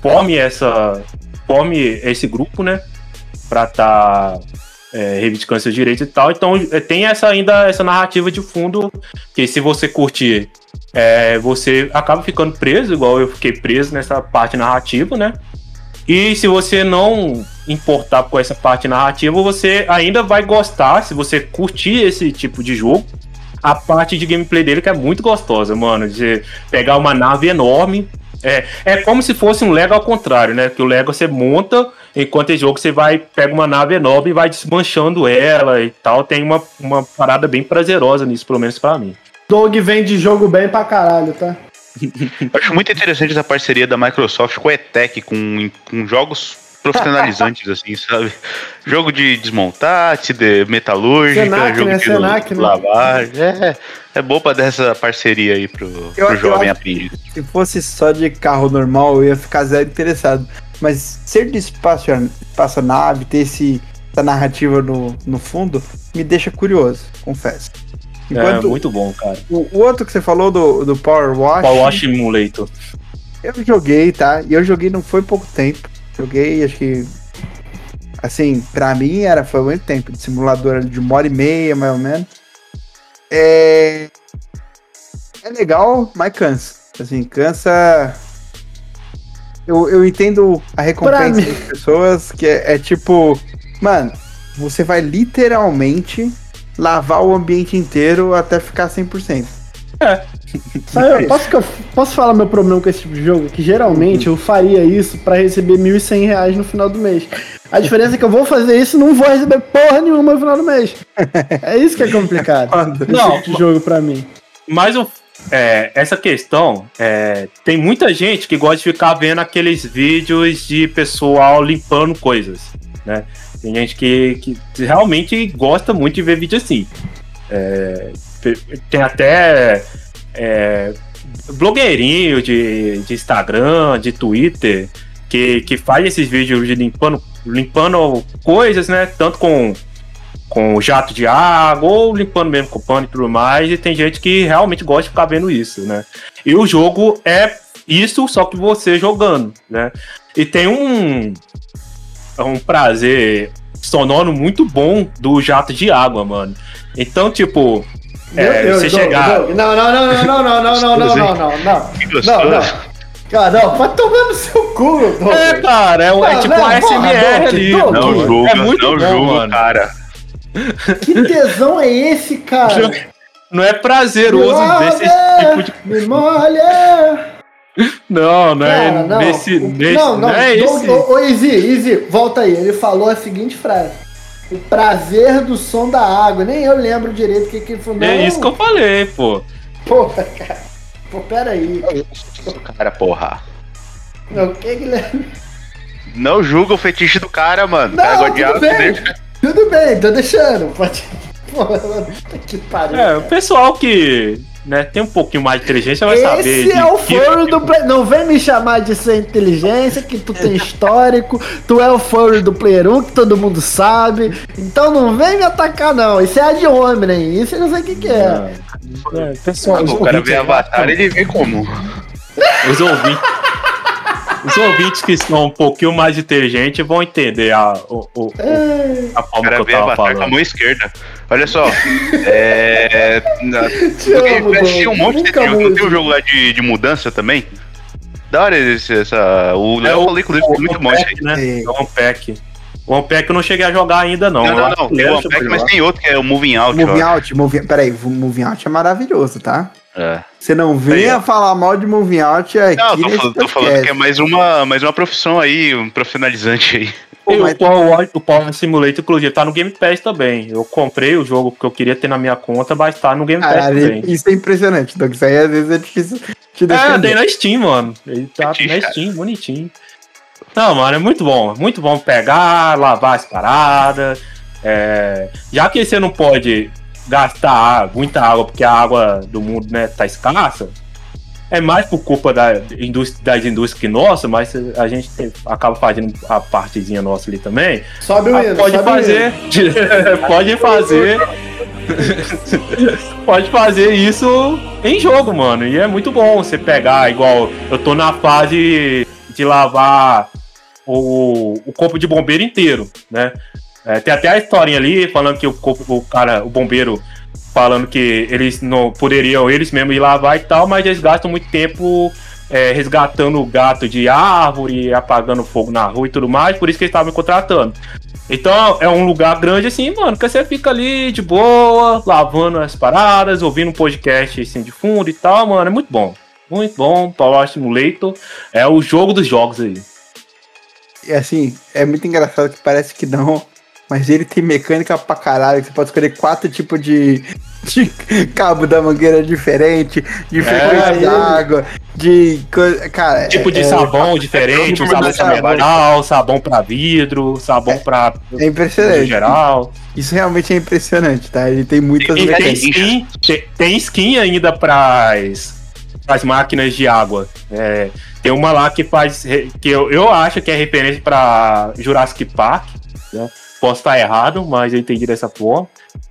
S3: forme essa forme esse grupo, né, para estar tá, é, reivindicando seus direitos e tal. Então é, tem essa ainda essa narrativa de fundo que se você curtir, é, você acaba ficando preso, igual eu fiquei preso nessa parte narrativa, né? E se você não importar com essa parte narrativa, você ainda vai gostar, se você curtir esse tipo de jogo, a parte de gameplay dele que é muito gostosa, mano. De pegar uma nave enorme. É, é como se fosse um Lego ao contrário, né? Que o Lego você monta, enquanto esse jogo você vai, pega uma nave enorme e vai desmanchando ela e tal. Tem uma, uma parada bem prazerosa nisso, pelo menos para mim.
S1: Dog vem de jogo bem pra caralho, tá?
S4: acho muito interessante essa parceria da Microsoft com a ETEC, com, com jogos profissionalizantes, assim, sabe? Jogo de desmontar, de metalúrgica, Senac, jogo né? de Senac, né? lavagem. É, é boa pra dar essa parceria aí pro, eu, pro jovem aprendiz.
S2: Se fosse só de carro normal, eu ia ficar zero interessado. Mas ser de espaço, espaçonave, ter esse, essa narrativa no, no fundo, me deixa curioso, confesso.
S3: Enquanto, é muito bom, cara.
S2: O, o, outro que você falou do, do Power Wash.
S3: Power Wash Emulator.
S2: Eu joguei, tá? E eu joguei não foi pouco tempo. Joguei, acho que. Assim, pra mim era, foi muito tempo de simulador de uma hora e meia, mais ou menos. É. É legal, mas cansa. Assim, cansa. Eu, eu entendo a recompensa das pessoas, que é, é tipo, mano, você vai literalmente lavar o ambiente inteiro até ficar 100%.
S1: Sabe, eu posso, que eu- posso falar meu problema com esse tipo de jogo? Que geralmente eu faria isso pra receber 1.100 reais no final do mês. A diferença é que eu vou fazer isso e não vou receber porra nenhuma no final do mês. É isso que é complicado. Esse
S3: Não,
S1: tipo de jogo pra mim.
S3: Mas o- é, essa questão, é, tem muita gente que gosta de ficar vendo aqueles vídeos de pessoal limpando coisas, né? Tem gente que, que realmente gosta muito de ver vídeo assim. É, te- tem até é, blogueirinho de, de Instagram, de Twitter, que, que faz esses vídeos de limpando, limpando coisas, né? Tanto com com jato de água, ou limpando mesmo com pano e tudo mais, e tem gente que realmente gosta de ficar vendo isso, né? E o jogo é isso, só que você jogando, né? E tem um, um prazer sonoro muito bom do jato de água, mano. Então, tipo, É, você
S1: Doug,
S3: chegar-
S1: Doug, Não, não, não, não, não, não, não, não, não, não, não, não. Não, não. Cara, não, vai tomar no seu cu, Doug.
S3: é, cara, é, é
S1: Não,
S3: tipo
S1: não,
S3: um
S1: porra,
S3: SMR ali.
S1: Doug.
S4: Não
S3: mano.
S4: julga,
S3: é muito
S4: não
S3: bom,
S4: julga, cara.
S1: Que tesão é esse, cara?
S3: Não é prazeroso
S1: Me
S3: desse tipo de.
S1: Me molha!
S3: Não, não é
S1: Cara, não.
S3: nesse.
S1: O-
S3: nesse
S1: não, não,
S3: é
S1: Doug,
S3: esse.
S1: ô, ô, Izzy, Izzy, volta aí. Ele falou a seguinte frase. O prazer do som da água. Nem eu lembro direito o que, que ele falou.
S3: É
S1: Não,
S3: isso que eu falei, pô.
S1: Porra, cara. Pô, pera aí.
S4: Cara, porra.
S1: O que que ele...
S4: Não julga o fetiche do cara, mano. Cara
S1: Não,
S4: de
S1: tudo bem. Tudo bem, tô deixando. Pode... Puta que pariu.
S3: É, o pessoal que né, tem um pouquinho mais de inteligência vai saber.
S1: Esse é o
S3: que-
S1: foro do Play. Não vem me chamar de ser inteligência, que tu tem histórico. tu é o foro do Player 1, que todo mundo sabe. Então não vem me atacar, não. Isso é a de homem. Isso eu não sei o que, que é.
S3: É, pessoal, os
S4: O cara vê Avatar, ele vê como?
S3: Os ouvintes. Os ouvintes que são um pouquinho mais inteligentes vão entender a, o, o-
S1: É,
S3: a forma que
S4: cara
S3: eu
S4: vê
S3: tava
S4: Avatar com a
S3: falando.
S4: mão esquerda. Olha só. É. na- Eu eu assisti um monte
S1: Nunca
S4: desse jogo. Não tem um jogo lá de, de mudança também? Da hora esse, essa. O Léo
S3: o-
S4: falou,
S3: O
S4: foi muito bom isso aí.
S3: Unpack, né?
S2: É.
S3: É o Unpack. O Unpack eu não cheguei a jogar ainda, não.
S4: Não,
S3: Eu
S4: não, não.
S3: que
S4: Tem o
S3: eu
S4: mas tem outro que é o Moving Out.
S2: Moving
S4: ó.
S2: Out, moving, peraí, o Moving Out é maravilhoso, tá?
S4: É.
S2: Você não venha falar mal de Moving Out aqui
S4: Não, tô,
S2: nesse
S4: falando- tô falando que é mais uma, mais uma profissão aí, um profissionalizante aí.
S2: Pô,
S3: o Power, o Power Simulator, inclusive, tá no Game Pass também. Eu comprei o jogo que eu queria ter na minha conta, mas tá no Game Pass
S2: Caralho,
S3: também.
S2: isso é impressionante, Doug. Isso aí às vezes é difícil te
S3: É,
S2: defender.
S3: dei na Steam, mano. Ele tá
S4: Fetiche,
S3: na
S4: cara.
S3: Steam, bonitinho. Não, mano, é muito bom. Muito bom pegar, lavar as paradas. É, já que você não pode gastar água- muita água, porque a água do mundo né, tá escassa, é mais por culpa da indústria, das indústrias que nossa, mas a gente acaba fazendo a partezinha nossa ali também.
S1: Sobe o
S3: Ah,
S1: hino,
S3: pode
S1: sobe o
S3: fazer. pode fazer. pode fazer isso em jogo, mano. E é muito bom você pegar, igual eu tô na fase de lavar o, o corpo de bombeiro inteiro, né? É, tem até a historinha ali falando que o o cara, o bombeiro, falando que eles não poderiam eles mesmos ir lavar e tal, mas eles gastam muito tempo é, resgatando o gato de árvore, apagando fogo na rua e tudo mais, por isso que eles estavam me contratando. Então é um lugar grande assim, mano, que você fica ali de boa, lavando as paradas, ouvindo um podcast assim de fundo e tal, mano, é muito bom. Muito bom, Power Simulator é o jogo dos jogos aí.
S2: E assim, é muito engraçado que parece que não, mas ele tem mecânica pra caralho, que você pode escolher quatro tipos de, de cabo da mangueira diferente, de frequência
S1: ele-
S2: da água, de coisa. Cara,
S3: Tipo de
S2: é,
S3: sabão diferente,
S2: tipo
S3: um sabão
S2: de
S3: pra
S2: sabão.
S3: metal, sabão pra vidro, sabão pra
S2: é impressionante.
S3: geral.
S2: Isso realmente é impressionante, tá? Ele tem muitas
S4: E-
S3: E tem
S2: mecânicas.
S3: skin, tem, tem skin ainda pras, pras máquinas de água. É, tem uma lá que faz. que eu, eu acho que é referência pra Jurassic Park. né? Posso estar errado, mas eu entendi dessa forma.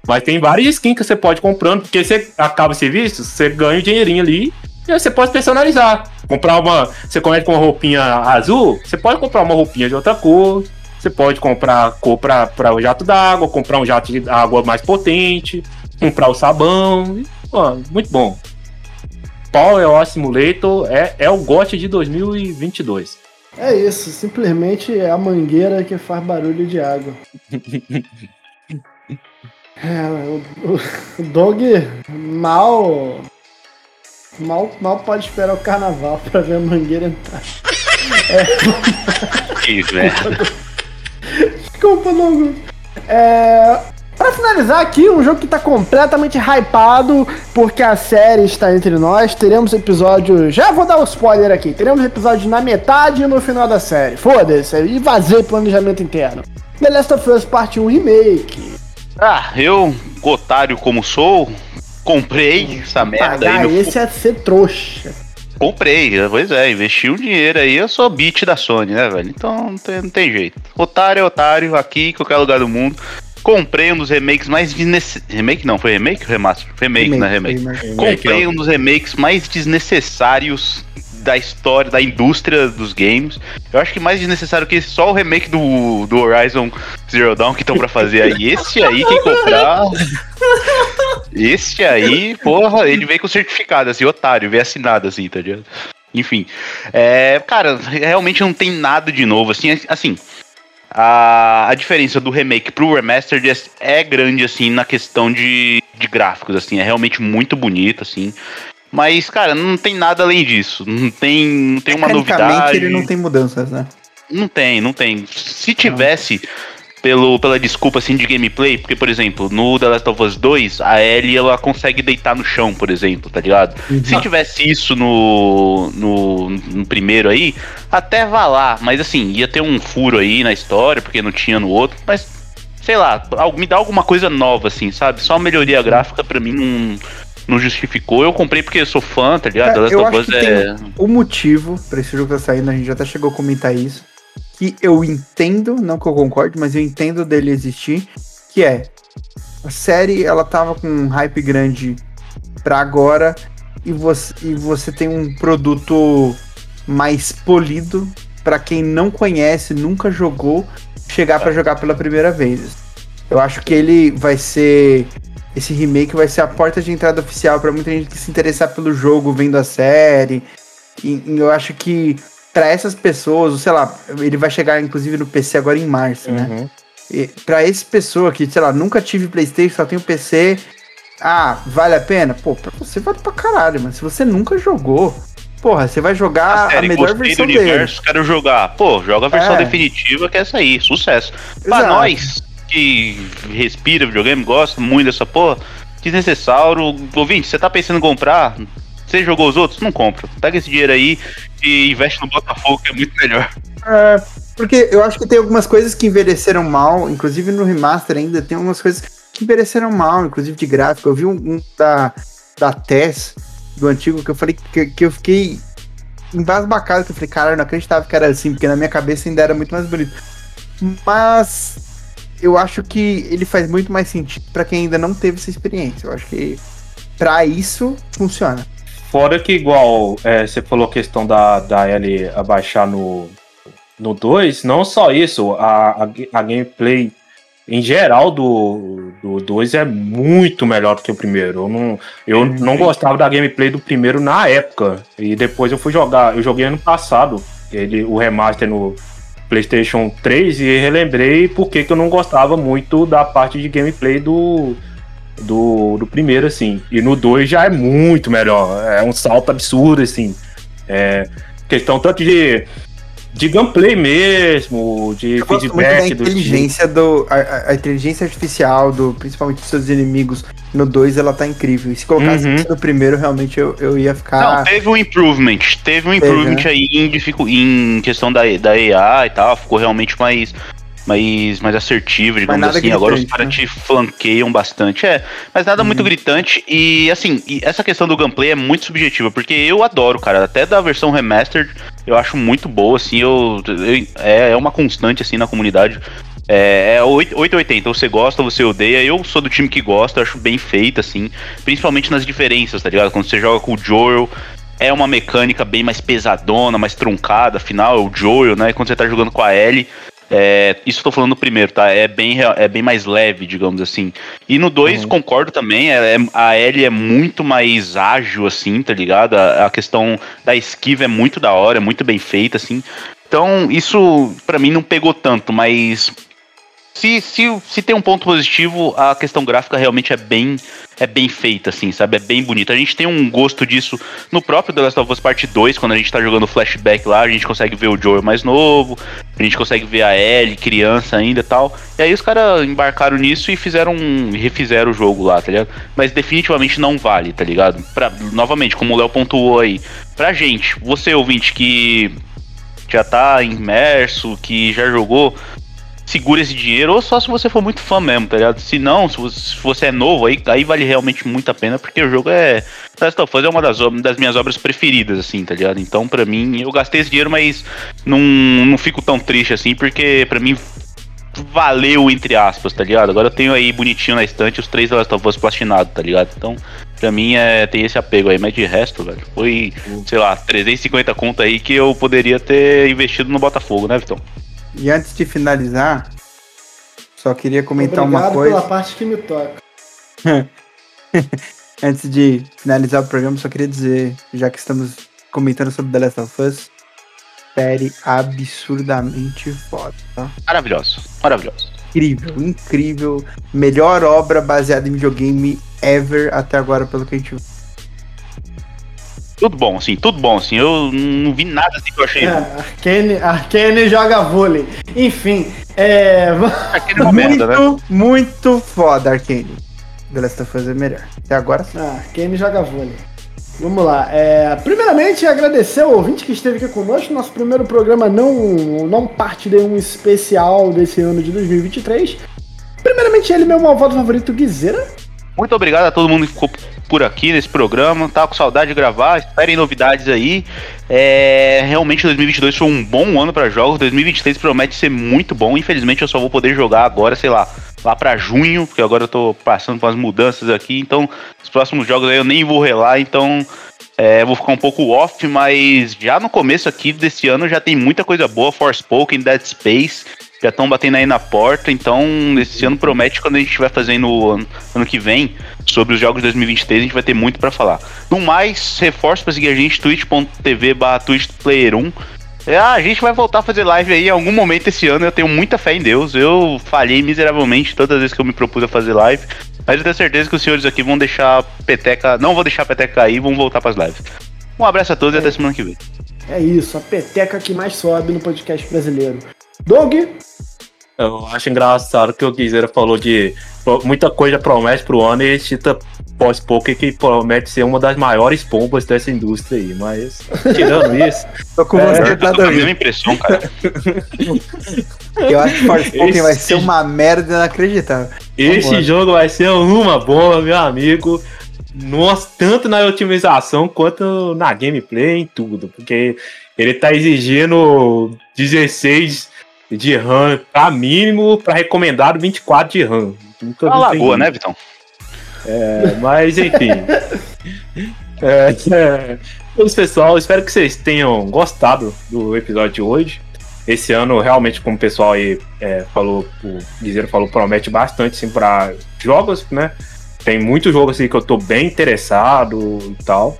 S3: Mas tem várias skins que você pode comprando, porque você acaba o serviço, você ganha o dinheirinho ali. E você pode personalizar. Comprar uma. Você começa com uma roupinha azul, você pode comprar uma roupinha de outra cor. Você pode comprar cor para o jato d'água, comprar um jato de água mais potente, comprar o sabão. E, pô, muito bom. Power Simulator é, é o GOT de 2022.
S1: É isso, simplesmente é a mangueira que faz barulho de água. é, o, o Dog mal, mal. Mal pode esperar o carnaval pra ver a mangueira entrar.
S4: É. Que merda.
S1: Desculpa, Longo. É, Pra finalizar aqui, um jogo que tá completamente hypado, porque a série está entre nós. Teremos episódio. Já vou dar o um spoiler aqui. Teremos episódio na metade e no final da série. Foda-se, e vazei planejamento interno. The Last of Us Parte 1 Remake.
S4: Ah, eu, otário como sou, comprei essa merda
S1: Pagar
S4: aí.
S1: esse é ser trouxa.
S4: Comprei, pois é, investi um dinheiro aí, eu sou beat da Sony, né, velho? Então não tem, não tem jeito. Otário é otário, aqui em qualquer lugar do mundo. Comprei um dos remakes mais desnecessários. Remake não, foi remake ou remaster? Remake, remake né? Remake. remake. Comprei um dos remakes mais desnecessários da história, da indústria dos games. Eu acho que mais desnecessário que só o remake do, do Horizon Zero Dawn que estão pra fazer aí. Esse aí, quem comprar. Esse aí, porra, ele veio com certificado, assim, otário, veio assinado, assim, tá ligado? Enfim. É, cara, realmente não tem nada de novo, assim, assim a, a diferença do remake pro remastered é, é grande, assim, na questão de, de gráficos, assim, é realmente muito bonito, assim. Mas, cara, não tem nada além disso. Não tem, não tem uma novidade.
S2: ele não tem mudanças, né?
S4: Não tem, não tem. Se tivesse, pelo, pela desculpa assim de gameplay, porque, por exemplo, no The Last of Us 2, a Ellie ela consegue deitar no chão, por exemplo, tá ligado? Uhum. Se tivesse isso no, no, no, primeiro aí, até vá lá, mas assim, ia ter um furo aí na história, porque não tinha no outro, mas sei lá, me dá alguma coisa nova, assim, sabe? Só melhoria gráfica pra mim não, não justificou. Eu comprei porque eu sou fã, tá ligado? É, The
S2: Last of Us é. O motivo pra esse jogo tá saindo, a gente já até chegou a comentar isso que eu entendo, não que eu concorde, mas eu entendo dele existir, que é a série ela tava com um hype grande para agora e você, e você tem um produto mais polido para quem não conhece, nunca jogou, chegar para jogar pela primeira vez. Eu acho que ele vai ser esse remake vai ser a porta de entrada oficial para muita gente que se interessar pelo jogo vendo a série. E, e eu acho que para essas pessoas, sei lá, ele vai chegar inclusive no PC agora em março, né? uhum. né? Para essa pessoa que, sei lá, nunca tive PlayStation, só tenho PC, ah, vale a pena? Pô, pra você vale pra caralho, mas se você nunca jogou, porra, você vai jogar a, série, a melhor versão do universo,
S4: dele. quero jogar. Pô, joga a versão é. definitiva que é essa aí, sucesso. Exato. Pra nós que respira videogame, gosta muito dessa porra, desnecessário. Ouvinte, você tá pensando em comprar? Você jogou os outros? Não compra. Pega esse dinheiro aí e investe no Botafogo, que é muito melhor.
S2: É, porque eu acho que tem algumas coisas que envelheceram mal, inclusive no remaster ainda tem algumas coisas que envelheceram mal, inclusive de gráfico. Eu vi um, um da, da TES, do antigo, que eu falei que, que eu fiquei embasbacado, que eu falei, cara, eu não acreditava que era assim, porque na minha cabeça ainda era muito mais bonito. Mas eu acho que ele faz muito mais sentido para quem ainda não teve essa experiência. Eu acho que para isso funciona.
S3: Fora que, igual é, você falou a questão da, da L abaixar no, no 2, não só isso, a, a, a, gameplay em geral do 2 é muito melhor do que o primeiro. Eu não, eu não gostava da gameplay do primeiro na época. E depois eu fui jogar, eu joguei ano passado ele, o remaster no PlayStation 3 e relembrei porque que eu não gostava muito da parte de gameplay do do, do primeiro, assim. E no 2 já é muito melhor. É um salto absurdo, assim. É questão tanto de, de gameplay mesmo, de Eu feedback
S2: da inteligência do. A, a, inteligência artificial, do, principalmente dos seus inimigos, no 2 ela tá incrível. E se colocasse uhum. no primeiro, realmente eu, eu ia ficar.
S4: Não, teve um improvement. Teve um improvement teve, né? aí em, em questão da, da AI e tal. Ficou realmente mais mais, mais assertiva, digamos assim. Gritante, Agora os caras né? te flanqueiam bastante. É, mas nada muito uhum. gritante. E assim, e essa questão do gameplay é muito subjetiva, porque eu adoro, cara. Até da versão remastered, eu acho muito boa, assim. Eu, eu é, é uma constante, assim, na comunidade. É, é 880, você gosta, você odeia. Eu sou do time que gosta, acho bem feita, assim. Principalmente nas diferenças, tá ligado? Quando você joga com o Joel, é uma mecânica bem mais pesadona, mais truncada. Afinal, é o Joel, né? Quando você tá jogando com a Ellie, É, isso eu tô falando no primeiro, tá? É bem, é bem mais leve, digamos assim. E no 2, uhum. concordo também, é, é, a Ellie é muito mais ágil, assim, tá ligado? A, a, questão da esquiva é muito da hora, é muito bem feita, assim. Então, isso para mim não pegou tanto, mas se, se, se tem um ponto positivo, a questão gráfica realmente é bem é bem feita, assim, sabe? É bem bonita. A gente tem um gosto disso no próprio The Last of Us Part 2, quando a gente tá jogando flashback lá, a gente consegue ver o Joel mais novo, a gente consegue ver a Ellie, criança ainda tal. E aí os caras embarcaram nisso e fizeram refizeram o jogo lá, tá ligado? Mas definitivamente não vale, tá ligado? Pra, novamente, como o Léo pontuou aí, pra gente, você ouvinte que já tá imerso, que já jogou, segura esse dinheiro, ou só se você for muito fã mesmo, tá ligado? Se não, se você, é novo, aí, aí vale realmente muito a pena, porque o jogo é. Last of Us é uma das, das minhas obras preferidas, assim, tá ligado? Então, pra mim, eu gastei esse dinheiro, mas não, não fico tão triste assim, porque pra mim valeu, entre aspas, tá ligado? Agora eu tenho aí bonitinho na estante os três Last of Us platinados, tá ligado? Então, pra mim é, tem esse apego aí, mas de resto, velho, foi, sei lá, 350 conto aí que eu poderia ter investido no Botafogo, né, Vitão?
S2: E antes de finalizar, só queria comentar Obrigado uma coisa.
S1: pela parte que me toca.
S2: antes de finalizar o programa, só queria dizer, já que estamos comentando sobre The Last of Us, série absurdamente foda, tá?
S4: Maravilhoso, maravilhoso.
S2: Incrível, incrível. Melhor obra baseada em videogame ever até agora, pelo que a gente viu.
S4: Tudo bom, assim, tudo bom, assim. Eu não vi nada assim que eu achei. É,
S1: Arkane, Arkane joga vôlei. Enfim, é.
S2: Arkane é muito, né? muito foda, Arkane. The Last of Us é melhor. Até agora sim.
S1: Ah, Arkane joga vôlei. Vamos lá. É, primeiramente, agradecer ao ouvinte que esteve aqui conosco. Nosso primeiro programa não, não parte de um especial desse ano de 2023. Primeiramente, ele, meu malvado favorito, Guizeira.
S4: Muito obrigado a todo mundo que ficou por aqui nesse programa. Tava com saudade de gravar. Esperem novidades aí. É, realmente 2022 foi um bom ano para jogos. 2023 promete ser muito bom. Infelizmente eu só vou poder jogar agora, sei lá, lá para junho, porque agora eu tô passando por umas mudanças aqui. Então, os próximos jogos aí eu nem vou relar. Então, é, vou ficar um pouco off, mas já no começo aqui desse ano já tem muita coisa boa. Forspoken, Dead Space já estão batendo aí na porta, então esse ano promete quando a gente estiver fazendo ano, ano que vem sobre os jogos de 2023, a gente vai ter muito para falar. No mais, reforço para seguir a gente, twitch.tv barra twitchplayer1. É, ah, a gente vai voltar a fazer live aí em algum momento esse ano, eu tenho muita fé em Deus, eu falhei miseravelmente todas as vezes que eu me propus a fazer live, mas eu tenho certeza que os senhores aqui vão deixar a peteca, não vou deixar a peteca cair, vão voltar para as lives. Um abraço a todos é. e até semana que vem.
S1: É isso, a peteca que mais sobe no podcast brasileiro. Dog,
S3: eu acho engraçado que o Guizeira falou de muita coisa promete pro ano e cita pós-poker que promete ser uma das maiores pombas dessa indústria aí, mas tirando isso.
S2: Tô com você
S4: é, a mesma impressão, cara.
S2: Eu acho que Forspoken vai ser uma merda inacreditável.
S3: Esse jogo vai ser uma bomba, meu amigo. Nossa, tanto na otimização quanto na gameplay, em tudo. Porque ele tá exigindo 16 de RAM pra mínimo, pra recomendado 24 de RAM.
S4: Nunca Uma lagoa, né, Vitão?
S3: É, mas enfim. é, é, pessoal, espero que vocês tenham gostado do episódio de hoje. Esse ano, realmente, como o pessoal aí é, falou, o Guizeiro falou, promete bastante sim, para jogos, né? Tem muito jogo assim que eu tô bem interessado e tal.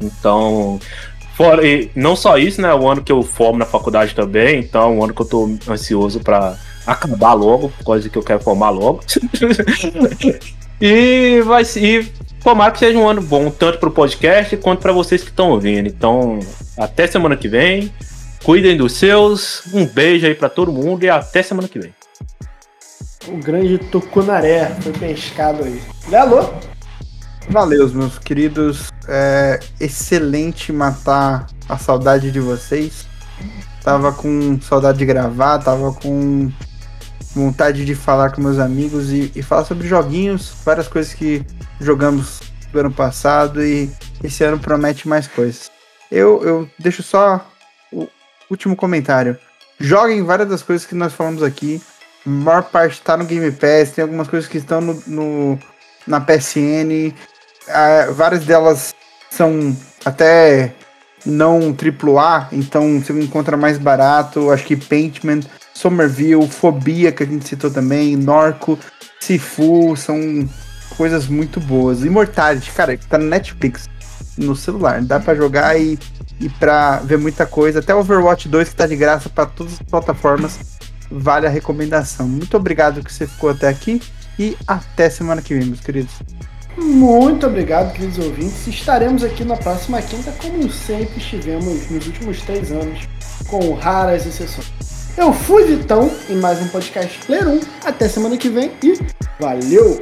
S3: Então, Fora, e não só isso, né? O ano que eu formo na faculdade também, então um ano que eu tô ansioso para acabar logo, coisa que eu quero formar logo. e vai e tomara que seja um ano bom, tanto pro podcast quanto para vocês que estão ouvindo. Então, até semana que vem. Cuidem dos seus. Um beijo aí para todo mundo e até semana que vem.
S1: O grande tucunaré foi pescado aí. Alô?
S2: Valeu, meus queridos. É excelente matar a saudade de vocês. Tava com saudade de gravar, tava com vontade de falar com meus amigos e, e falar sobre joguinhos, várias coisas que jogamos do ano passado e esse ano promete mais coisas. Eu, eu deixo só o último comentário. Joguem várias das coisas que nós falamos aqui. A maior parte está no Game Pass, tem algumas coisas que estão no, no na PSN várias delas são até não AAA, então você encontra mais barato. Acho que Paintman Somerville, Fobia, que a gente citou também, Norco, Sifu, são coisas muito boas. Immortality, cara, tá no Netflix, no celular, dá para jogar e, e pra ver muita coisa. Até Overwatch 2, que tá de graça para todas as plataformas, vale a recomendação. Muito obrigado que você ficou até aqui e até semana que vem, meus queridos.
S1: Muito obrigado, queridos ouvintes. Estaremos aqui na próxima quinta, como sempre estivemos nos últimos três anos, com raras exceções. Eu fui Vitão em mais um podcast Player 1. Até semana que vem e valeu!